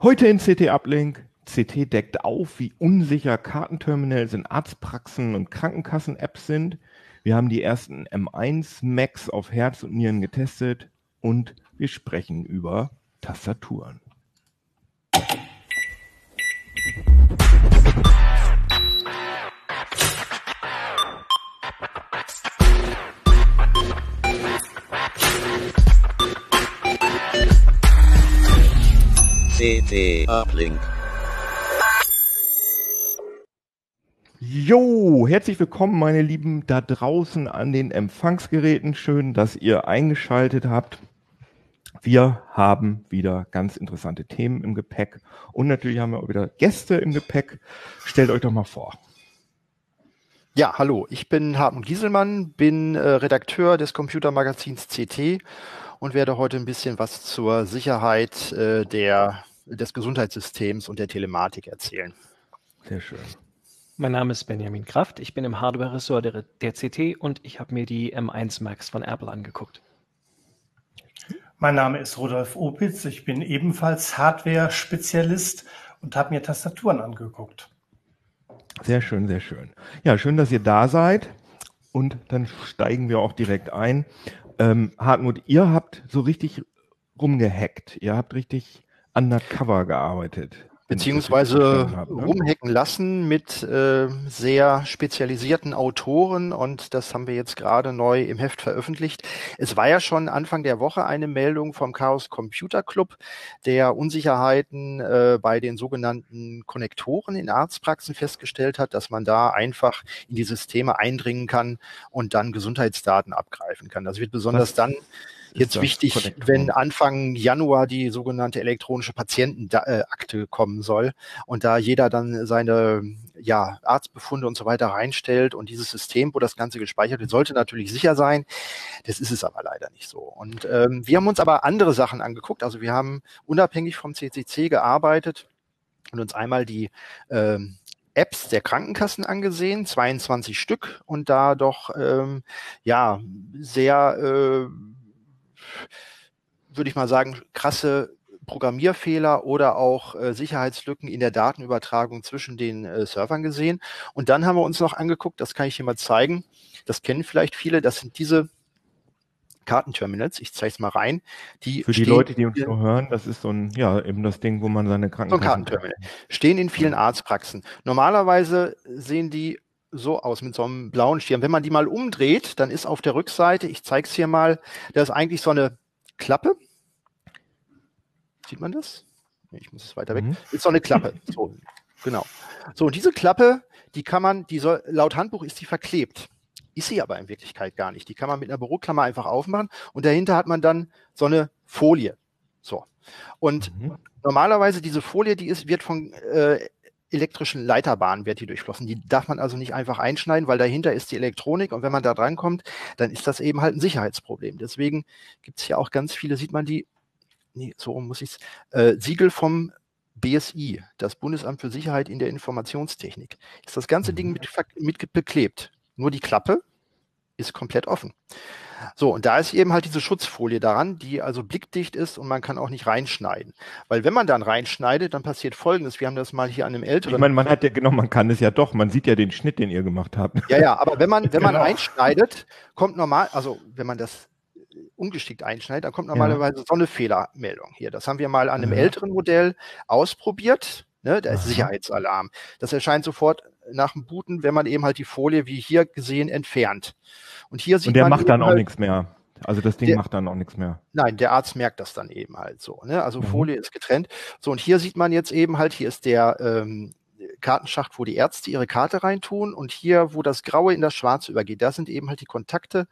Heute in CT Uplink. CT deckt auf, wie unsicher Kartenterminals in Arztpraxen und Krankenkassen-Apps sind. Wir haben die ersten M1 Macs auf Herz und Nieren getestet und wir sprechen über Tastaturen. CT Uplink. Jo, herzlich willkommen, meine Lieben, da draußen an den Empfangsgeräten. Schön, dass ihr eingeschaltet habt. Wir haben wieder ganz interessante Themen im Gepäck und natürlich haben wir auch wieder Gäste im Gepäck. Stellt euch doch mal vor. Ja, hallo, ich bin Hartmut Gieselmann, bin äh, Redakteur des Computermagazins CT und werde heute ein bisschen was zur Sicherheit äh, der des Gesundheitssystems und der Telematik erzählen. Sehr schön. Mein Name ist Benjamin Kraft, ich bin im Hardware-Ressort der, der CT und ich habe mir die M1 Max von Apple angeguckt. Mein Name ist Rudolf Opitz, ich bin ebenfalls Hardware-Spezialist und habe mir Tastaturen angeguckt. Sehr schön, sehr schön. Ja, schön, dass ihr da seid. Und dann steigen wir auch direkt ein. Ähm, Hartmut, ihr habt so richtig rumgehackt. Ihr habt richtig undercover gearbeitet. Beziehungsweise hab, ne? rumhacken lassen mit äh, sehr spezialisierten Autoren und das haben wir jetzt gerade neu im Heft veröffentlicht. Es war ja schon Anfang der Woche eine Meldung vom Chaos Computer Club, der Unsicherheiten äh, bei den sogenannten Konnektoren in Arztpraxen festgestellt hat, dass man da einfach in die Systeme eindringen kann und dann Gesundheitsdaten abgreifen kann. Das wird besonders Was? dann jetzt wichtig, wenn Anfang Januar die sogenannte elektronische Patientenakte kommen soll und da jeder dann seine ja, Arztbefunde und so weiter reinstellt und dieses System, wo das Ganze gespeichert wird, sollte natürlich sicher sein. Das ist es aber leider nicht so. Und ähm, wir haben uns aber andere Sachen angeguckt. Also wir haben unabhängig vom CCC gearbeitet und uns einmal die ähm, Apps der Krankenkassen angesehen, 22 Stück und da doch ähm, ja sehr äh, würde ich mal sagen, krasse Programmierfehler oder auch äh, Sicherheitslücken in der Datenübertragung zwischen den äh, Servern gesehen. Und dann haben wir uns noch angeguckt, das kann ich hier mal zeigen, das kennen vielleicht viele, das sind diese Kartenterminals, ich zeige es mal rein. Die Für die Leute, die uns nur hören, das ist so ein, ja, eben das Ding, wo man seine Krankenkassen... So ein Kartenterminal. Stehen in vielen Arztpraxen. Normalerweise sehen die so aus mit so einem blauen Schirm. Wenn man die mal umdreht, dann ist auf der Rückseite, ich zeige es hier mal, da ist eigentlich so eine Klappe. Sieht man das? Ich muss es weiter weg. Mhm. Ist so eine Klappe. So, genau. So, und diese Klappe, die kann man, die soll, laut Handbuch ist die verklebt. Ist sie aber in Wirklichkeit gar nicht. Die kann man mit einer Büroklammer einfach aufmachen und dahinter hat man dann so eine Folie. So. Und mhm. normalerweise diese Folie, die ist, wird von äh, elektrischen Leiterbahnen wird die durchflossen. Die darf man also nicht einfach einschneiden, weil dahinter ist die Elektronik und wenn man da drankommt, dann ist das eben halt ein Sicherheitsproblem. Deswegen gibt es hier auch ganz viele, sieht man die, nee, so muss ich es, äh, Siegel vom BSI, das Bundesamt für Sicherheit in der Informationstechnik. Ist das ganze Ding mhm. mit, mit beklebt. Nur die Klappe ist komplett offen. So, und da ist eben halt diese Schutzfolie daran, die also blickdicht ist und man kann auch nicht reinschneiden. Weil wenn man dann reinschneidet, dann passiert folgendes. Wir haben das mal hier an einem älteren. Ich meine, man hat ja, genau, man kann es ja doch. Man sieht ja den Schnitt, den ihr gemacht habt. Ja, ja, aber wenn man, wenn man genau. einschneidet, kommt normal, also wenn man das ungeschickt einschneidet, dann kommt normalerweise ja. so eine Fehlermeldung hier. Das haben wir mal an einem ja. älteren Modell ausprobiert. Ne, da ist. Sicherheitsalarm. Das erscheint sofort nach dem Booten, wenn man eben halt die Folie, wie hier gesehen, entfernt. Und hier sieht Und der man macht dann auch halt, nichts mehr. Also das Ding der, macht dann auch nichts mehr. Nein, der Arzt merkt das dann eben halt so. Ne? Also mhm. Folie ist getrennt. So, und hier sieht man jetzt eben halt, hier ist der ähm, Kartenschacht, wo die Ärzte ihre Karte reintun und hier, wo das Graue in das Schwarze übergeht, da sind eben halt die Kontakte,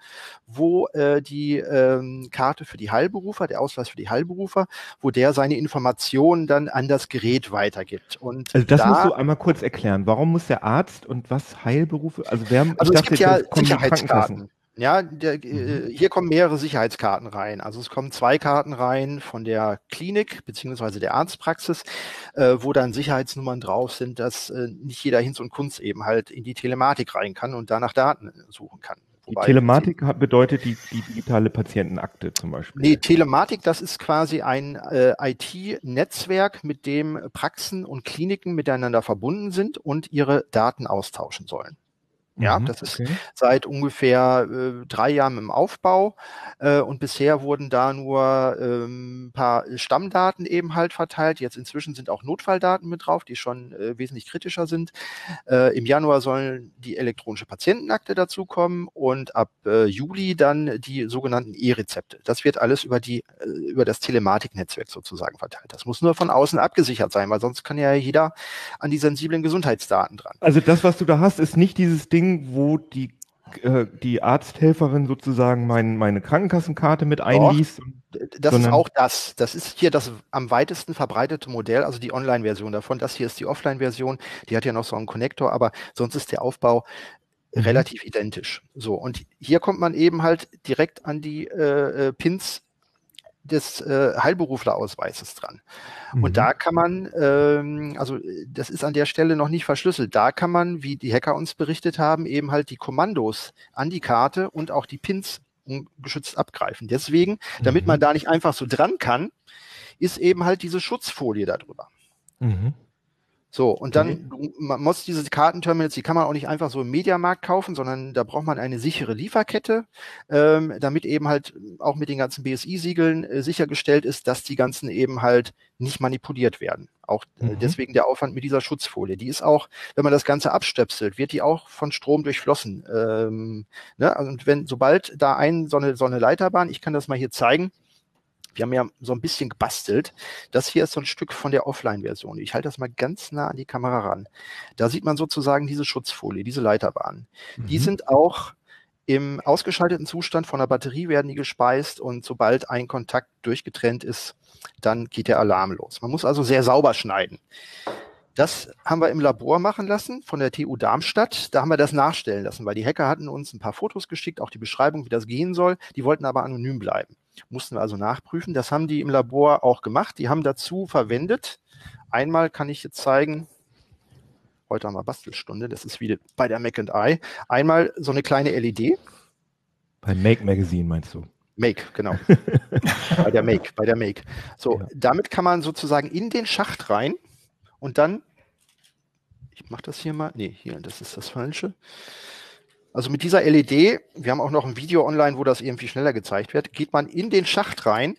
wo äh, die ähm, Karte für die Heilberufer, der Ausweis für die Heilberufer, wo der seine Informationen dann an das Gerät weitergibt. Und also das da, musst du einmal kurz erklären. Warum muss der Arzt und was Heilberufe? Also wer also es gibt ja Sicherheitskarten. Ja, der, äh, mhm. hier kommen mehrere Sicherheitskarten rein. Also es kommen zwei Karten rein von der Klinik beziehungsweise der Arztpraxis, äh, wo dann Sicherheitsnummern drauf sind, dass äh, nicht jeder Hinz und Kunst eben halt in die Telematik rein kann und danach Daten suchen kann Die Telematik hat, bedeutet die, die digitale Patientenakte zum Beispiel. Nee, Telematik, das ist quasi ein äh, IT-Netzwerk, mit dem Praxen und Kliniken miteinander verbunden sind und ihre Daten austauschen sollen. Ja, mhm, das ist okay. seit ungefähr äh, drei Jahren im Aufbau äh, und bisher wurden da nur ähm, paar Stammdaten eben halt verteilt. Jetzt inzwischen sind auch Notfalldaten mit drauf, die schon äh, wesentlich kritischer sind. Äh, Im Januar sollen die elektronische Patientenakte dazukommen und ab äh, Juli dann die sogenannten E-Rezepte. Das wird alles über die äh, über das Telematiknetzwerk sozusagen verteilt. Das muss nur von außen abgesichert sein, weil sonst kann ja jeder an die sensiblen Gesundheitsdaten dran. Also das, was du da hast, ist nicht dieses Ding Ding, wo die äh, die Arzthelferin sozusagen mein, meine Krankenkassenkarte mit einliest. Das ist auch das. Das ist hier das am weitesten verbreitete Modell, also die Online-Version davon. Das hier ist die Offline-Version. Die hat ja noch so einen Konnektor, aber sonst ist der Aufbau mhm. relativ identisch. So, und hier kommt man eben halt direkt an die äh, äh Pins des äh, Heilberuflerausweises dran. Mhm. Und da kann man, ähm, also das ist an der Stelle noch nicht verschlüsselt, da kann man, wie die Hacker uns berichtet haben, eben halt die Kommandos an die Karte und auch die Pins ungeschützt abgreifen. Deswegen, damit mhm. man da nicht einfach so dran kann, ist eben halt diese Schutzfolie darüber. Mhm. So, und dann, okay. man muss diese Kartenterminals, die kann man auch nicht einfach so im Mediamarkt kaufen, sondern da braucht man eine sichere Lieferkette, ähm, damit eben halt auch mit den ganzen BSI-Siegeln äh, sichergestellt ist, dass die ganzen eben halt nicht manipuliert werden. Auch äh, mhm. deswegen der Aufwand mit dieser Schutzfolie. Die ist auch, wenn man das Ganze abstöpselt, wird die auch von Strom durchflossen. Ähm, ne? Und wenn, sobald da ein, so eine, so eine Leiterbahn, ich kann das mal hier zeigen, wir haben ja so ein bisschen gebastelt. Das hier ist so ein Stück von der Offline-Version. Ich halte das mal ganz nah an die Kamera ran. Da sieht man sozusagen diese Schutzfolie, diese Leiterbahnen. Mhm. Die sind auch im ausgeschalteten Zustand von der Batterie werden die gespeist und sobald ein Kontakt durchgetrennt ist, dann geht der Alarm los. Man muss also sehr sauber schneiden. Das haben wir im Labor machen lassen von der TU Darmstadt. Da haben wir das nachstellen lassen, weil die Hacker hatten uns ein paar Fotos geschickt, auch die Beschreibung, wie das gehen soll. Die wollten aber anonym bleiben. Mussten wir also nachprüfen. Das haben die im Labor auch gemacht. Die haben dazu verwendet. Einmal kann ich jetzt zeigen, heute haben wir Bastelstunde, das ist wie bei der Mac and I. Einmal so eine kleine LED. Bei Make Magazine meinst du? Make, genau. bei der Make, bei der Make. So, ja. damit kann man sozusagen in den Schacht rein und dann, ich mache das hier mal, nee, hier, das ist das Falsche. Also mit dieser LED, wir haben auch noch ein Video online, wo das irgendwie schneller gezeigt wird, geht man in den Schacht rein.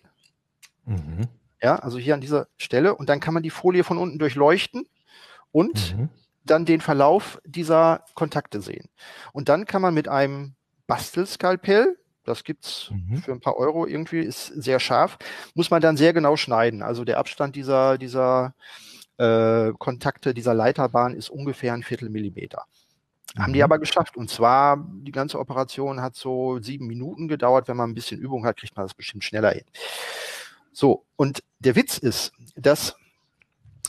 Mhm. Ja, also hier an dieser Stelle und dann kann man die Folie von unten durchleuchten und mhm. dann den Verlauf dieser Kontakte sehen. Und dann kann man mit einem Bastelskalpell, das gibt's mhm. für ein paar Euro irgendwie, ist sehr scharf, muss man dann sehr genau schneiden. Also der Abstand dieser, dieser äh, Kontakte, dieser Leiterbahn ist ungefähr ein Viertel Millimeter. Haben die mhm. aber geschafft. Und zwar, die ganze Operation hat so sieben Minuten gedauert. Wenn man ein bisschen Übung hat, kriegt man das bestimmt schneller hin. So, und der Witz ist, dass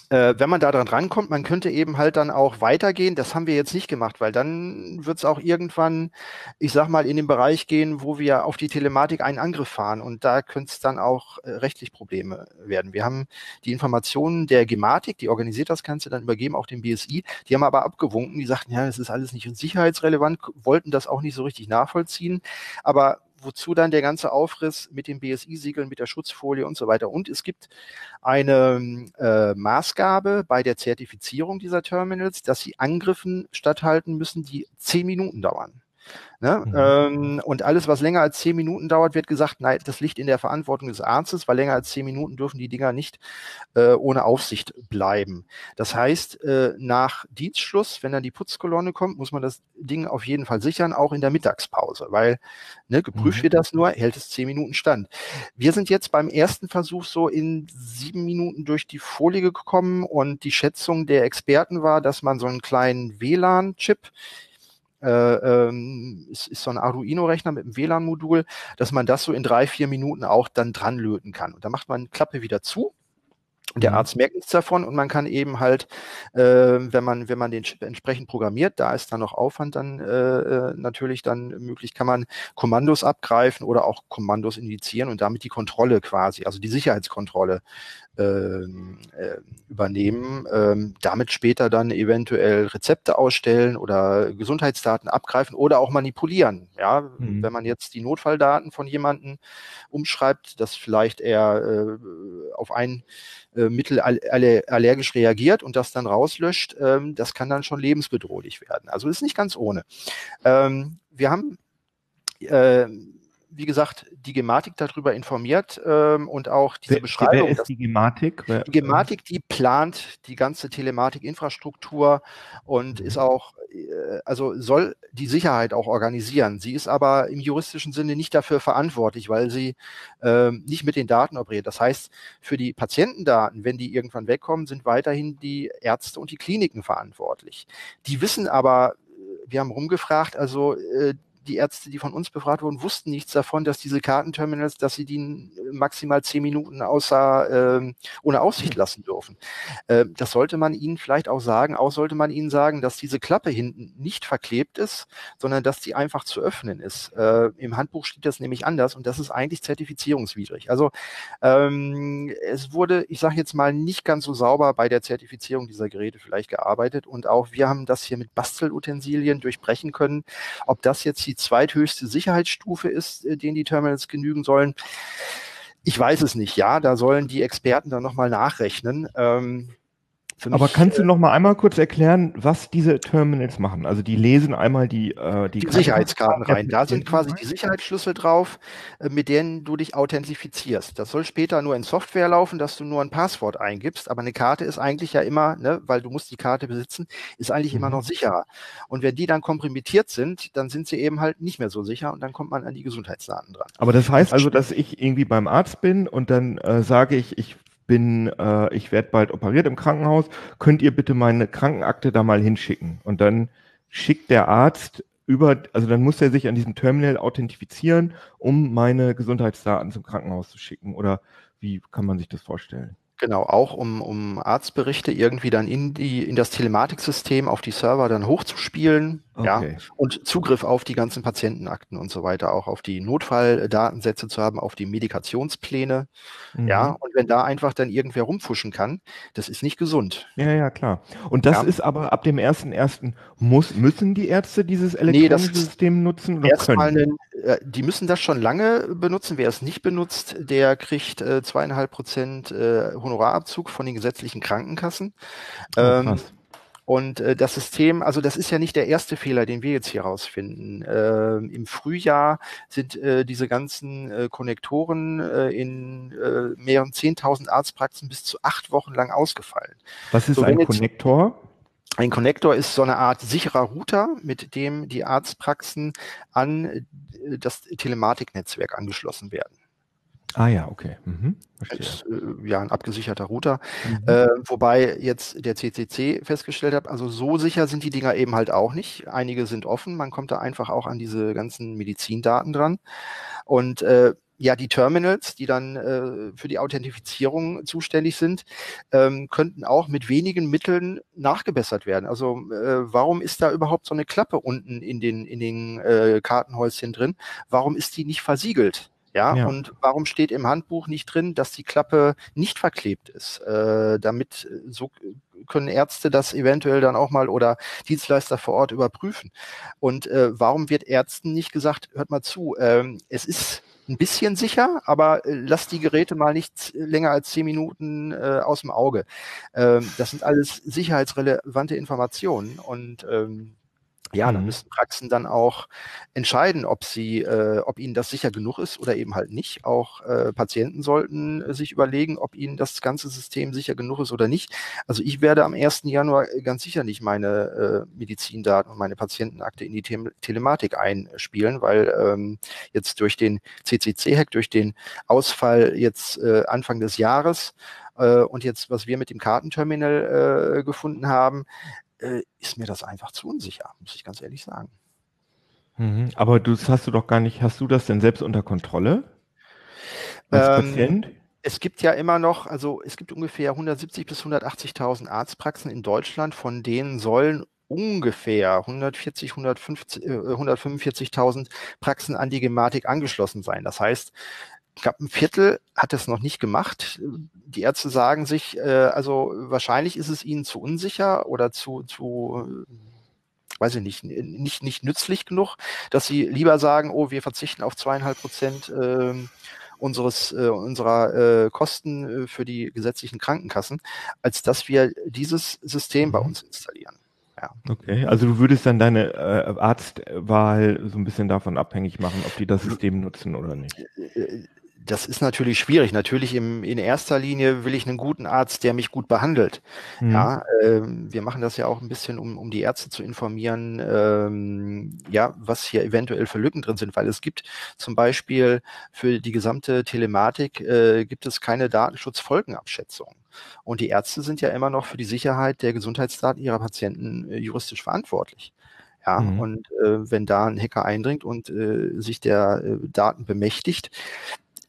äh, wenn man da dran rankommt, man könnte eben halt dann auch weitergehen. Das haben wir jetzt nicht gemacht, weil dann wird es auch irgendwann, ich sag mal, in den Bereich gehen, wo wir auf die Telematik einen Angriff fahren. Und da könnte es dann auch äh, rechtlich Probleme werden. Wir haben die Informationen der Gematik, die organisiert das Ganze, dann übergeben auch dem BSI. Die haben aber abgewunken, die sagten, ja, das ist alles nicht sicherheitsrelevant, wollten das auch nicht so richtig nachvollziehen. Aber wozu dann der ganze Aufriss mit den BSI-Siegeln, mit der Schutzfolie und so weiter. Und es gibt eine äh, Maßgabe bei der Zertifizierung dieser Terminals, dass sie Angriffen statthalten müssen, die zehn Minuten dauern. Ne? Mhm. Ähm, und alles, was länger als zehn Minuten dauert, wird gesagt, nein, das liegt in der Verantwortung des Arztes, weil länger als zehn Minuten dürfen die Dinger nicht äh, ohne Aufsicht bleiben. Das heißt, äh, nach Dienstschluss, wenn dann die Putzkolonne kommt, muss man das Ding auf jeden Fall sichern, auch in der Mittagspause, weil ne, geprüft mhm. wird das nur, hält es zehn Minuten stand. Wir sind jetzt beim ersten Versuch so in sieben Minuten durch die Folie gekommen und die Schätzung der Experten war, dass man so einen kleinen WLAN-Chip ähm, ist, ist so ein Arduino-Rechner mit einem dass man das so in drei, vier Minuten auch dann dran löten kann. Und da macht man Klappe wieder zu Der mhm. Arzt merkt nichts davon und man kann eben halt, äh, wenn man wenn man den entsprechend programmiert, da ist dann noch Aufwand dann äh, äh, natürlich dann möglich, kann man Kommandos abgreifen oder auch Kommandos indizieren und damit die Kontrolle quasi, also die Sicherheitskontrolle äh, übernehmen, ähm, damit später dann eventuell Rezepte ausstellen oder Gesundheitsdaten abgreifen oder auch manipulieren. Ja, mhm. wenn man jetzt die Notfalldaten von jemandem umschreibt, dass vielleicht er äh, auf ein äh, Mittel allergisch reagiert und das dann rauslöscht, ähm, das kann dann schon lebensbedrohlich werden. Also ist nicht ganz ohne. Ähm, wir haben äh, wie gesagt, die Gematik darüber informiert ähm, und auch diese wer, Beschreibung. Wer ist die Gematik? Die Gematik, die plant die ganze Telematikinfrastruktur und mhm. ist auch, äh, also soll die Sicherheit auch organisieren. Sie ist aber im juristischen Sinne nicht dafür verantwortlich, weil sie äh, nicht mit den Daten operiert. Das heißt, für die Patientendaten, wenn die irgendwann wegkommen, sind weiterhin die Ärzte und die Kliniken verantwortlich. Die wissen aber, wir haben rumgefragt, also äh, die Ärzte, die von uns befragt wurden, wussten nichts davon, dass diese Kartenterminals, dass sie die maximal zehn Minuten außer äh, ohne Aussicht mhm. lassen dürfen. Äh, das sollte man ihnen vielleicht auch sagen. Auch sollte man ihnen sagen, dass diese Klappe hinten nicht verklebt ist, sondern dass die einfach zu öffnen ist. Äh, Im Handbuch steht das nämlich anders und das ist eigentlich zertifizierungswidrig. Also ähm, es wurde, ich sage jetzt mal, nicht ganz so sauber bei der Zertifizierung dieser Geräte vielleicht gearbeitet und auch wir haben das hier mit Bastelutensilien durchbrechen können. Ob das jetzt die zweithöchste Sicherheitsstufe ist, äh, denen die Terminals genügen sollen. Ich weiß es nicht, ja, da sollen die Experten dann nochmal nachrechnen. Ähm, mich, Aber kannst du äh, noch mal einmal kurz erklären, was diese Terminals machen? Also die lesen einmal die, äh, die, die Sicherheitskarten rein. Da sind quasi die Sicherheitsschlüssel drauf, äh, mit denen du dich authentifizierst. Das soll später nur in Software laufen, dass du nur ein Passwort eingibst. Aber eine Karte ist eigentlich ja immer, ne, weil du musst die Karte besitzen, ist eigentlich mhm. immer noch sicherer. Und wenn die dann komprimiert sind, dann sind sie eben halt nicht mehr so sicher und dann kommt man an die Gesundheitsdaten dran. Aber das heißt also, dass ich irgendwie beim Arzt bin und dann äh, sage ich, ich bin, äh, ich werde bald operiert im Krankenhaus, könnt ihr bitte meine Krankenakte da mal hinschicken? Und dann schickt der Arzt über, also dann muss er sich an diesem Terminal authentifizieren, um meine Gesundheitsdaten zum Krankenhaus zu schicken. Oder wie kann man sich das vorstellen? Genau, auch um, um Arztberichte irgendwie dann in die in das Telematiksystem auf die Server dann hochzuspielen, okay. ja, und Zugriff auf die ganzen Patientenakten und so weiter, auch auf die Notfalldatensätze zu haben, auf die Medikationspläne, mhm. ja, und wenn da einfach dann irgendwer rumfuschen kann, das ist nicht gesund. Ja, ja, klar. Und das ja. ist aber ab dem ersten ersten muss müssen die Ärzte dieses elektronische nee, System nutzen oder erstmal können? Einen, die müssen das schon lange benutzen. Wer es nicht benutzt, der kriegt äh, zweieinhalb Prozent äh, Honorarabzug von den gesetzlichen Krankenkassen. Oh, ähm, und äh, das System, also das ist ja nicht der erste Fehler, den wir jetzt hier rausfinden. Äh, Im Frühjahr sind äh, diese ganzen äh, Konnektoren äh, in äh, mehreren zehntausend Arztpraxen bis zu acht Wochen lang ausgefallen. Was ist so, ein Konnektor? Ein Konnektor ist so eine Art sicherer Router, mit dem die Arztpraxen an äh, das Telematiknetzwerk angeschlossen werden. Ah ja, okay. Mhm. Ist, äh, ja, ein abgesicherter Router. Mhm. Äh, wobei jetzt der CCC festgestellt hat, also so sicher sind die Dinger eben halt auch nicht. Einige sind offen, man kommt da einfach auch an diese ganzen Medizindaten dran. Und äh, ja, die Terminals, die dann äh, für die Authentifizierung zuständig sind, ähm, könnten auch mit wenigen Mitteln nachgebessert werden. Also äh, warum ist da überhaupt so eine Klappe unten in den, in den äh, Kartenhäuschen drin? Warum ist die nicht versiegelt? Ja, ja, und warum steht im Handbuch nicht drin, dass die Klappe nicht verklebt ist? Äh, damit äh, so können Ärzte das eventuell dann auch mal oder Dienstleister vor Ort überprüfen. Und äh, warum wird Ärzten nicht gesagt, hört mal zu, ähm, es ist ein bisschen sicher, aber äh, lass die Geräte mal nicht länger als zehn Minuten äh, aus dem Auge. Ähm, das sind alles sicherheitsrelevante Informationen und ähm, ja, dann mhm. müssen Praxen dann auch entscheiden, ob sie, äh, ob ihnen das sicher genug ist oder eben halt nicht. Auch äh, Patienten sollten äh, sich überlegen, ob ihnen das ganze System sicher genug ist oder nicht. Also ich werde am 1. Januar ganz sicher nicht meine äh, Medizindaten und meine Patientenakte in die The Telematik einspielen, weil ähm, jetzt durch den CCC-Hack, durch den Ausfall jetzt äh, Anfang des Jahres äh, und jetzt, was wir mit dem Kartenterminal äh, gefunden haben, äh, ist mir das einfach zu unsicher, muss ich ganz ehrlich sagen. Mhm, aber du hast du doch gar nicht, hast du das denn selbst unter Kontrolle? Als ähm, Patient? es gibt ja immer noch, also es gibt ungefähr 170 bis 180.000 Arztpraxen in Deutschland, von denen sollen ungefähr 140, 150, äh, 145.000 Praxen an die Gematik angeschlossen sein. Das heißt, knapp ein Viertel hat es noch nicht gemacht. Die Ärzte sagen sich, äh, also wahrscheinlich ist es ihnen zu unsicher oder zu, zu weiß ich nicht, nicht, nicht nützlich genug, dass sie lieber sagen, oh, wir verzichten auf zweieinhalb Prozent äh, unseres, äh, unserer äh, Kosten äh, für die gesetzlichen Krankenkassen, als dass wir dieses System bei mhm. uns installieren. Ja. Okay, also du würdest dann deine äh, Arztwahl so ein bisschen davon abhängig machen, ob die das System nutzen oder nicht. Das ist natürlich schwierig. Natürlich im, in erster Linie will ich einen guten Arzt, der mich gut behandelt. Mhm. Ja, ähm, wir machen das ja auch ein bisschen, um, um die Ärzte zu informieren, ähm, ja, was hier eventuell für Lücken drin sind, weil es gibt zum Beispiel für die gesamte Telematik äh, gibt es keine Datenschutzfolgenabschätzung. Und die Ärzte sind ja immer noch für die Sicherheit der Gesundheitsdaten ihrer Patienten äh, juristisch verantwortlich. Ja, mhm. und äh, wenn da ein Hacker eindringt und äh, sich der äh, Daten bemächtigt,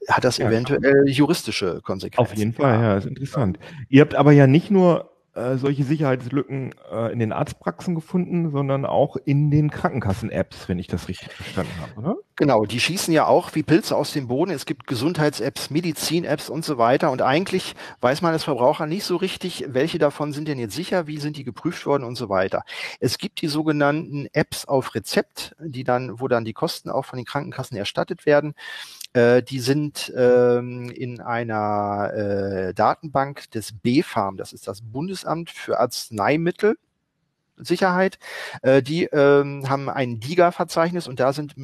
hat das ja, eventuell juristische Konsequenzen. Auf jeden Fall, ja, ist interessant. Ihr habt aber ja nicht nur äh, solche Sicherheitslücken äh, in den Arztpraxen gefunden, sondern auch in den Krankenkassen-Apps, wenn ich das richtig verstanden habe, oder? Genau, die schießen ja auch wie Pilze aus dem Boden. Es gibt Gesundheits-Apps, Medizin-Apps und so weiter. Und eigentlich weiß man als Verbraucher nicht so richtig, welche davon sind denn jetzt sicher, wie sind die geprüft worden und so weiter. Es gibt die sogenannten Apps auf Rezept, die dann, wo dann die Kosten auch von den Krankenkassen erstattet werden. Äh, die sind ähm, in einer äh, Datenbank des BfArM, das ist das Bundesamt für Arzneimittel. Sicherheit. Äh, die ähm, haben ein DIGA-Verzeichnis und da sind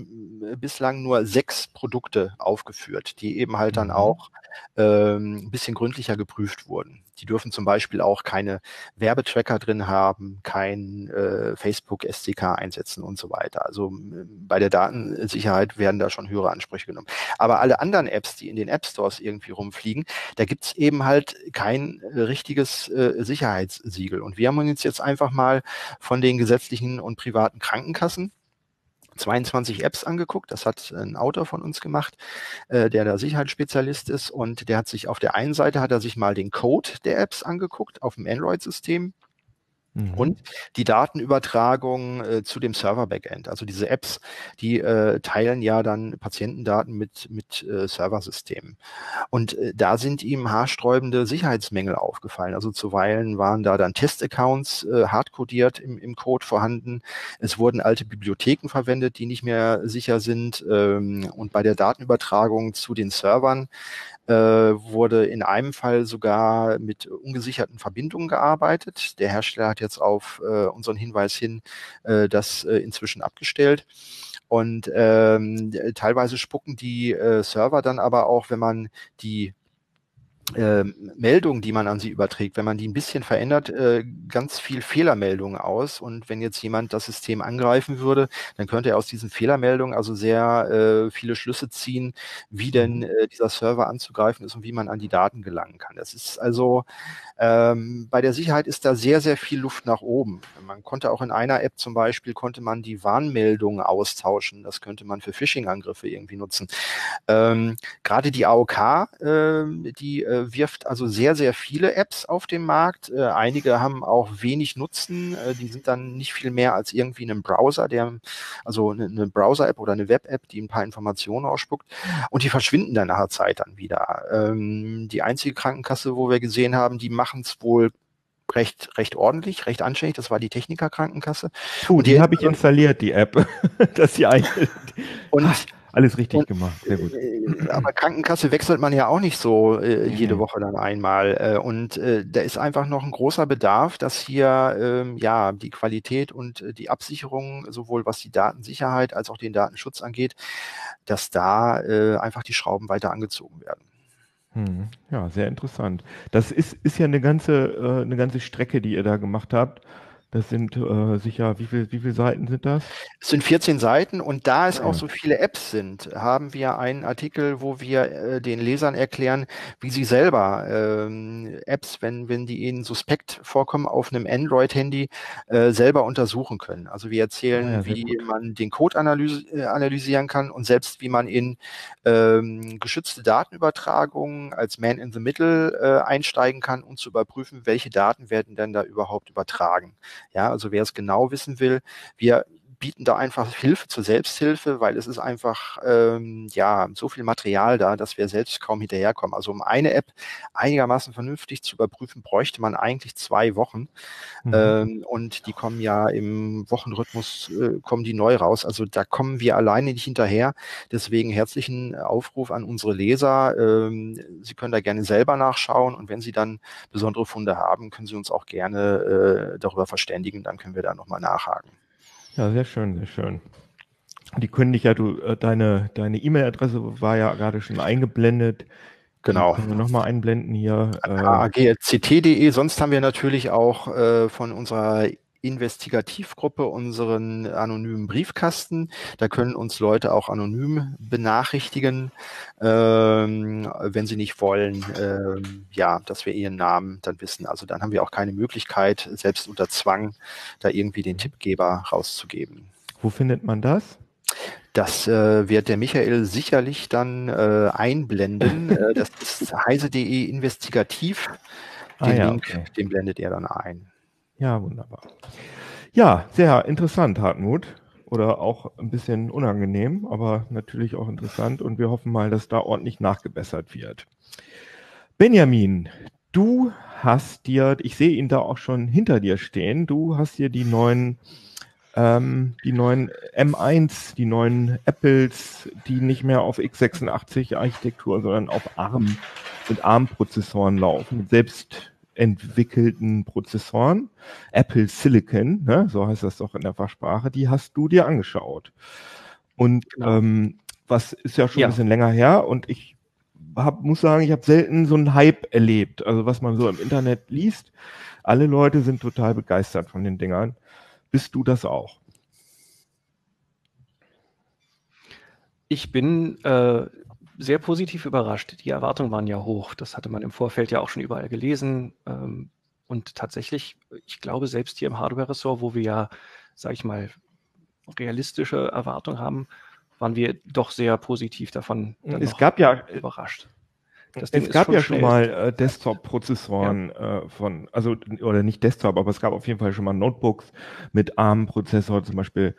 bislang nur sechs Produkte aufgeführt, die eben halt dann mhm. auch ähm, ein bisschen gründlicher geprüft wurden. Die dürfen zum Beispiel auch keine Werbetracker drin haben, kein äh, Facebook SDK einsetzen und so weiter. Also bei der Datensicherheit werden da schon höhere Ansprüche genommen. Aber alle anderen Apps, die in den App Stores irgendwie rumfliegen, da gibt's eben halt kein richtiges äh, Sicherheitssiegel. Und wir haben uns jetzt einfach mal von den gesetzlichen und privaten Krankenkassen 22 Apps angeguckt. Das hat ein Autor von uns gemacht, äh, der da Sicherheitsspezialist ist. Und der hat sich auf der einen Seite hat er sich mal den Code der Apps angeguckt auf dem Android-System Mhm. Und die Datenübertragung äh, zu dem Server-Backend. Also diese Apps, die äh, teilen ja dann Patientendaten mit, mit äh, Serversystemen. Und äh, da sind ihm haarsträubende Sicherheitsmängel aufgefallen. Also zuweilen waren da dann Testaccounts äh, hardcodiert im, im Code vorhanden. Es wurden alte Bibliotheken verwendet, die nicht mehr sicher sind. Ähm, und bei der Datenübertragung zu den Servern wurde in einem Fall sogar mit ungesicherten Verbindungen gearbeitet. Der Hersteller hat jetzt auf äh, unseren Hinweis hin äh, das äh, inzwischen abgestellt. Und ähm, teilweise spucken die äh, Server dann aber auch, wenn man die äh, Meldungen, die man an sie überträgt, wenn man die ein bisschen verändert, äh, ganz viel Fehlermeldungen aus. Und wenn jetzt jemand das System angreifen würde, dann könnte er aus diesen Fehlermeldungen also sehr äh, viele Schlüsse ziehen, wie denn mhm. äh, dieser Server anzugreifen ist und wie man an die Daten gelangen kann. Das ist also ähm, bei der Sicherheit ist da sehr, sehr viel Luft nach oben. Man konnte auch in einer App zum Beispiel, konnte man die Warnmeldungen austauschen. Das könnte man für Phishing-Angriffe irgendwie nutzen. Ähm, Gerade die AOK, äh, die äh, wirft also sehr, sehr viele Apps auf den Markt. Äh, einige haben auch wenig Nutzen. Äh, die sind dann nicht viel mehr als irgendwie ein Browser, der, also eine, eine Browser-App oder eine Web-App, die ein paar Informationen ausspuckt. Und die verschwinden dann nach der Zeit dann wieder. Ähm, die einzige Krankenkasse, wo wir gesehen haben, die machen es wohl recht, recht ordentlich, recht anständig. Das war die Techniker Krankenkasse. Puh, die, die habe ich installiert, die App. dass sie eigentlich und alles richtig und, gemacht. Sehr gut. Äh, aber Krankenkasse wechselt man ja auch nicht so äh, jede Woche dann einmal. Äh, und äh, da ist einfach noch ein großer Bedarf, dass hier ähm, ja die Qualität und äh, die Absicherung, sowohl was die Datensicherheit als auch den Datenschutz angeht, dass da äh, einfach die Schrauben weiter angezogen werden. Hm, ja, sehr interessant. Das ist, ist ja eine ganze, eine ganze Strecke, die ihr da gemacht habt. Das sind äh, sicher, wie viele wie viel Seiten sind das? Es sind 14 Seiten und da es ja. auch so viele Apps sind, haben wir einen Artikel, wo wir äh, den Lesern erklären, wie sie selber ähm, Apps, wenn, wenn die ihnen suspekt vorkommen, auf einem Android-Handy äh, selber untersuchen können. Also wir erzählen, ja, wie gut. man den Code analyse, äh, analysieren kann und selbst wie man in ähm, geschützte Datenübertragungen als Man in the Middle äh, einsteigen kann, um zu überprüfen, welche Daten werden denn da überhaupt übertragen. Ja, also wer es genau wissen will, wir bieten da einfach Hilfe zur Selbsthilfe, weil es ist einfach ähm, ja so viel Material da, dass wir selbst kaum hinterherkommen. Also um eine App einigermaßen vernünftig zu überprüfen, bräuchte man eigentlich zwei Wochen. Mhm. Ähm, und die kommen ja im Wochenrhythmus äh, kommen die neu raus. Also da kommen wir alleine nicht hinterher. Deswegen herzlichen Aufruf an unsere Leser. Ähm, Sie können da gerne selber nachschauen und wenn Sie dann besondere Funde haben, können Sie uns auch gerne äh, darüber verständigen. Dann können wir da nochmal nachhaken. Ja, sehr schön, sehr schön. Die können dich ja, du, äh, deine, deine E-Mail-Adresse war ja gerade schon eingeblendet. Genau. Können wir nochmal einblenden hier. Äh, aglt.de. Sonst haben wir natürlich auch äh, von unserer Investigativgruppe unseren anonymen Briefkasten. Da können uns Leute auch anonym benachrichtigen, ähm, wenn sie nicht wollen, ähm, ja, dass wir ihren Namen dann wissen. Also dann haben wir auch keine Möglichkeit, selbst unter Zwang, da irgendwie den Tippgeber rauszugeben. Wo findet man das? Das äh, wird der Michael sicherlich dann äh, einblenden. äh, das ist heise.de investigativ. Den ah, ja, Link, okay. den blendet er dann ein. Ja, wunderbar. Ja, sehr interessant, Hartmut. Oder auch ein bisschen unangenehm, aber natürlich auch interessant. Und wir hoffen mal, dass da ordentlich nachgebessert wird. Benjamin, du hast dir, ich sehe ihn da auch schon hinter dir stehen, du hast dir die neuen, ähm, die neuen M1, die neuen Apples, die nicht mehr auf x86 Architektur, sondern auf ARM, mit ARM-Prozessoren laufen, selbst entwickelten Prozessoren, Apple Silicon, ne, so heißt das doch in der Fachsprache, die hast du dir angeschaut. Und genau. ähm, was ist ja schon ja. ein bisschen länger her und ich hab, muss sagen, ich habe selten so einen Hype erlebt. Also was man so im Internet liest, alle Leute sind total begeistert von den Dingern. Bist du das auch? Ich bin äh, sehr positiv überrascht. Die Erwartungen waren ja hoch. Das hatte man im Vorfeld ja auch schon überall gelesen. Ähm, und tatsächlich, ich glaube, selbst hier im Hardware-Ressort, wo wir ja, sage ich mal, realistische Erwartungen haben, waren wir doch sehr positiv davon es gab ja, überrascht. es gab schon ja schon mal äh, Desktop-Prozessoren ja. äh, von, also oder nicht Desktop, aber es gab auf jeden Fall schon mal Notebooks mit ARM-Prozessor, zum Beispiel,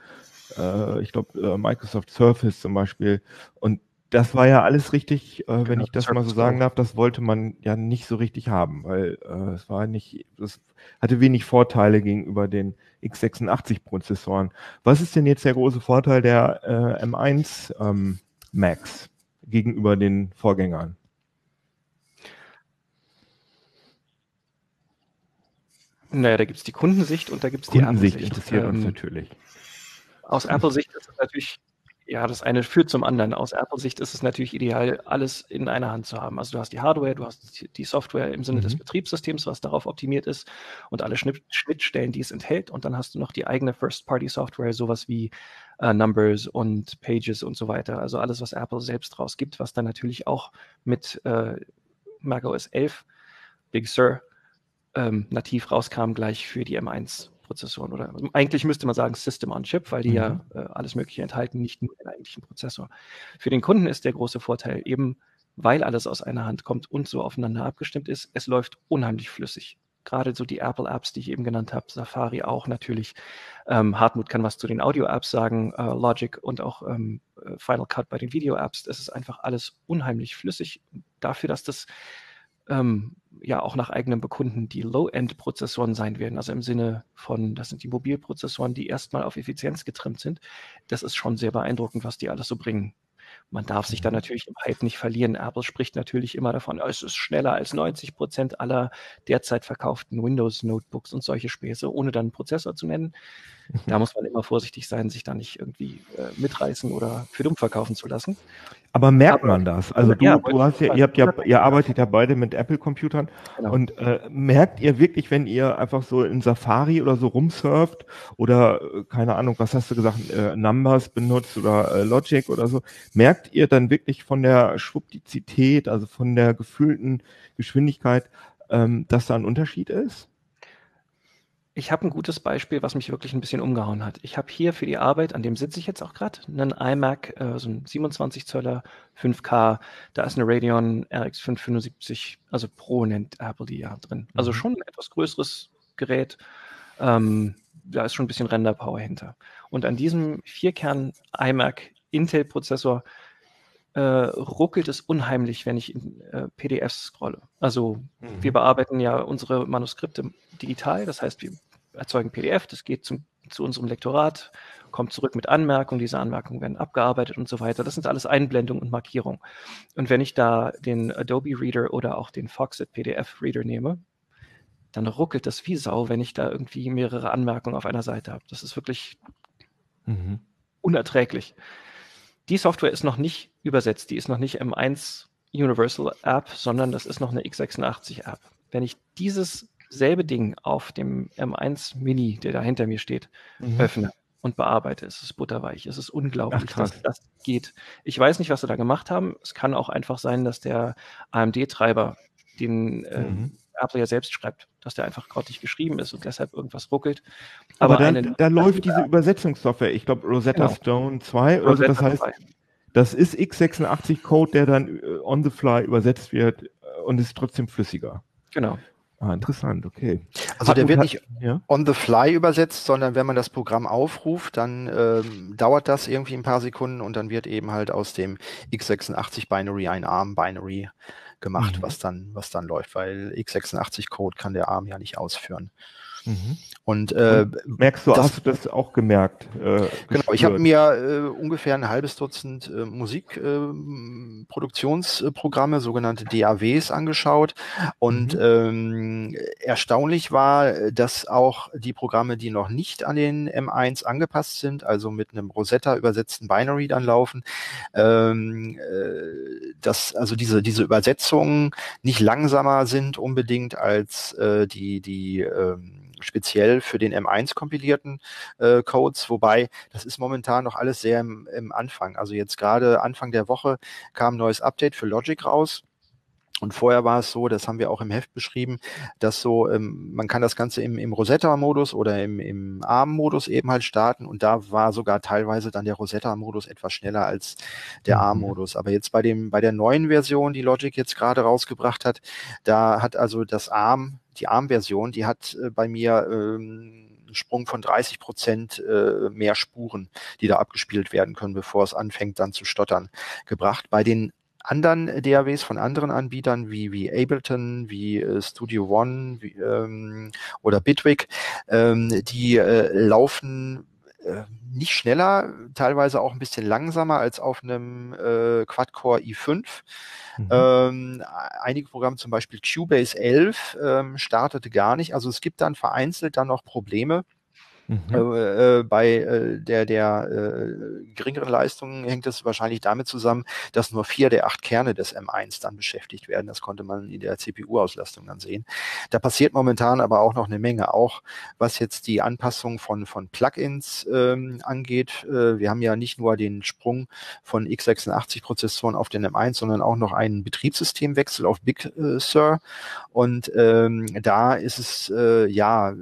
äh, ich glaube äh, Microsoft Surface zum Beispiel. Und das war ja alles richtig, äh, wenn genau, ich das mal so sagen darf, das wollte man ja nicht so richtig haben, weil äh, es war nicht, es hatte wenig Vorteile gegenüber den x86-Prozessoren. Was ist denn jetzt der große Vorteil der äh, M1 ähm, Max gegenüber den Vorgängern? Naja, da gibt es die Kundensicht und da gibt es die Kundensicht interessiert ähm, uns natürlich. Aus Apple-Sicht ist es natürlich ja, das eine führt zum anderen. Aus Apple-Sicht ist es natürlich ideal, alles in einer Hand zu haben. Also du hast die Hardware, du hast die Software im Sinne mhm. des Betriebssystems, was darauf optimiert ist und alle Schnittstellen, die es enthält. Und dann hast du noch die eigene First-Party-Software, sowas wie äh, Numbers und Pages und so weiter. Also alles, was Apple selbst rausgibt, was dann natürlich auch mit äh, macOS 11 Big Sur ähm, nativ rauskam, gleich für die M1 Prozessoren oder eigentlich müsste man sagen System on Chip, weil die mhm. ja äh, alles Mögliche enthalten, nicht nur den eigentlichen Prozessor. Für den Kunden ist der große Vorteil eben, weil alles aus einer Hand kommt und so aufeinander abgestimmt ist, es läuft unheimlich flüssig. Gerade so die Apple-Apps, die ich eben genannt habe, Safari auch natürlich. Ähm, Hartmut kann was zu den Audio-Apps sagen, äh, Logic und auch ähm, äh, Final Cut bei den Video-Apps. Das ist einfach alles unheimlich flüssig. Dafür, dass das ähm, ja auch nach eigenem Bekunden die Low-End-Prozessoren sein werden. Also im Sinne von, das sind die Mobilprozessoren, die erstmal auf Effizienz getrimmt sind. Das ist schon sehr beeindruckend, was die alles so bringen. Man darf sich da mhm. natürlich im Hype nicht verlieren. Apple spricht natürlich immer davon, es ist schneller als 90 Prozent aller derzeit verkauften Windows-Notebooks und solche Späße, ohne dann einen Prozessor zu nennen. Da muss man immer vorsichtig sein, sich da nicht irgendwie äh, mitreißen oder für dumm verkaufen zu lassen. Aber merkt man das? Also du, ja, du hast ja, ihr habt ja, ihr arbeitet ja beide mit Apple-Computern genau. und äh, merkt ihr wirklich, wenn ihr einfach so in Safari oder so rumsurft oder äh, keine Ahnung, was hast du gesagt, äh, Numbers benutzt oder äh, Logic oder so, merkt ihr dann wirklich von der Schwuppdizität, also von der gefühlten Geschwindigkeit, ähm, dass da ein Unterschied ist? Ich habe ein gutes Beispiel, was mich wirklich ein bisschen umgehauen hat. Ich habe hier für die Arbeit, an dem sitze ich jetzt auch gerade, einen iMac, äh, so ein 27 Zöller 5K. Da ist eine Radeon RX 575, also Pro nennt Apple die ja drin. Also mhm. schon ein etwas größeres Gerät. Ähm, da ist schon ein bisschen Render-Power hinter. Und an diesem Vierkern iMac Intel-Prozessor äh, ruckelt es unheimlich, wenn ich in äh, PDFs scrolle. Also mhm. wir bearbeiten ja unsere Manuskripte digital, das heißt, wir erzeugen PDF, das geht zum, zu unserem Lektorat, kommt zurück mit Anmerkungen, diese Anmerkungen werden abgearbeitet und so weiter. Das sind alles Einblendungen und Markierungen. Und wenn ich da den Adobe Reader oder auch den Foxit PDF Reader nehme, dann ruckelt das wie Sau, wenn ich da irgendwie mehrere Anmerkungen auf einer Seite habe. Das ist wirklich mhm. unerträglich. Die Software ist noch nicht übersetzt, die ist noch nicht M1 Universal App, sondern das ist noch eine x86 App. Wenn ich dieses selbe Ding auf dem M1 Mini, der da hinter mir steht, mhm. öffne und bearbeite. Es ist butterweich. Es ist unglaublich, Ach, dass das geht. Ich weiß nicht, was sie da gemacht haben. Es kann auch einfach sein, dass der AMD-Treiber, den äh, mhm. Apple ja selbst schreibt, dass der einfach grottig geschrieben ist und deshalb irgendwas ruckelt. Aber, Aber dann, eine, da läuft diese Übersetzungssoftware, ich glaube Rosetta genau. Stone 2 oder so, das heißt, 2. das ist x86-Code, der dann äh, on the fly übersetzt wird äh, und ist trotzdem flüssiger. Genau. Ah, interessant, okay. Also hat, der wird hat, nicht ja? on the fly übersetzt, sondern wenn man das Programm aufruft, dann ähm, dauert das irgendwie ein paar Sekunden und dann wird eben halt aus dem x86 Binary ein ARM Binary gemacht, mhm. was dann, was dann läuft, weil x86 Code kann der ARM ja nicht ausführen. Mhm. Und, äh, Und merkst du, das, hast du das auch gemerkt? Äh, genau, ich habe mir äh, ungefähr ein halbes Dutzend äh, Musikproduktionsprogramme, äh, sogenannte DAWs, angeschaut. Und mhm. ähm, erstaunlich war, dass auch die Programme, die noch nicht an den M1 angepasst sind, also mit einem Rosetta übersetzten Binary dann laufen, ähm, äh, dass also diese, diese Übersetzungen nicht langsamer sind unbedingt als äh, die, die ähm, speziell für den M1 kompilierten äh, Codes, wobei das ist momentan noch alles sehr im, im Anfang. Also jetzt gerade Anfang der Woche kam ein neues Update für Logic raus. Und vorher war es so, das haben wir auch im Heft beschrieben, dass so, ähm, man kann das Ganze im, im Rosetta-Modus oder im, im ARM-Modus eben halt starten und da war sogar teilweise dann der Rosetta-Modus etwas schneller als der mhm. ARM-Modus. Aber jetzt bei dem, bei der neuen Version, die Logic jetzt gerade rausgebracht hat, da hat also das ARM die ARM-Version, die hat äh, bei mir ähm, einen Sprung von 30 Prozent äh, mehr Spuren, die da abgespielt werden können, bevor es anfängt dann zu stottern, gebracht. Bei den anderen DAWs von anderen Anbietern wie, wie Ableton, wie äh, Studio One wie, ähm, oder Bitwig, ähm, die äh, laufen äh, nicht schneller, teilweise auch ein bisschen langsamer als auf einem äh, Quad-Core i5. Mhm. Ähm, einige Programme, zum Beispiel Cubase 11, ähm, startete gar nicht. Also es gibt dann vereinzelt dann noch Probleme Mhm. Äh, äh, bei äh, der, der äh, geringeren Leistung hängt es wahrscheinlich damit zusammen, dass nur vier der acht Kerne des M1 dann beschäftigt werden. Das konnte man in der CPU-Auslastung dann sehen. Da passiert momentan aber auch noch eine Menge, auch was jetzt die Anpassung von, von Plugins ähm, angeht. Äh, wir haben ja nicht nur den Sprung von x86-Prozessoren auf den M1, sondern auch noch einen Betriebssystemwechsel auf Big äh, Sur. Und ähm, da ist es äh, ja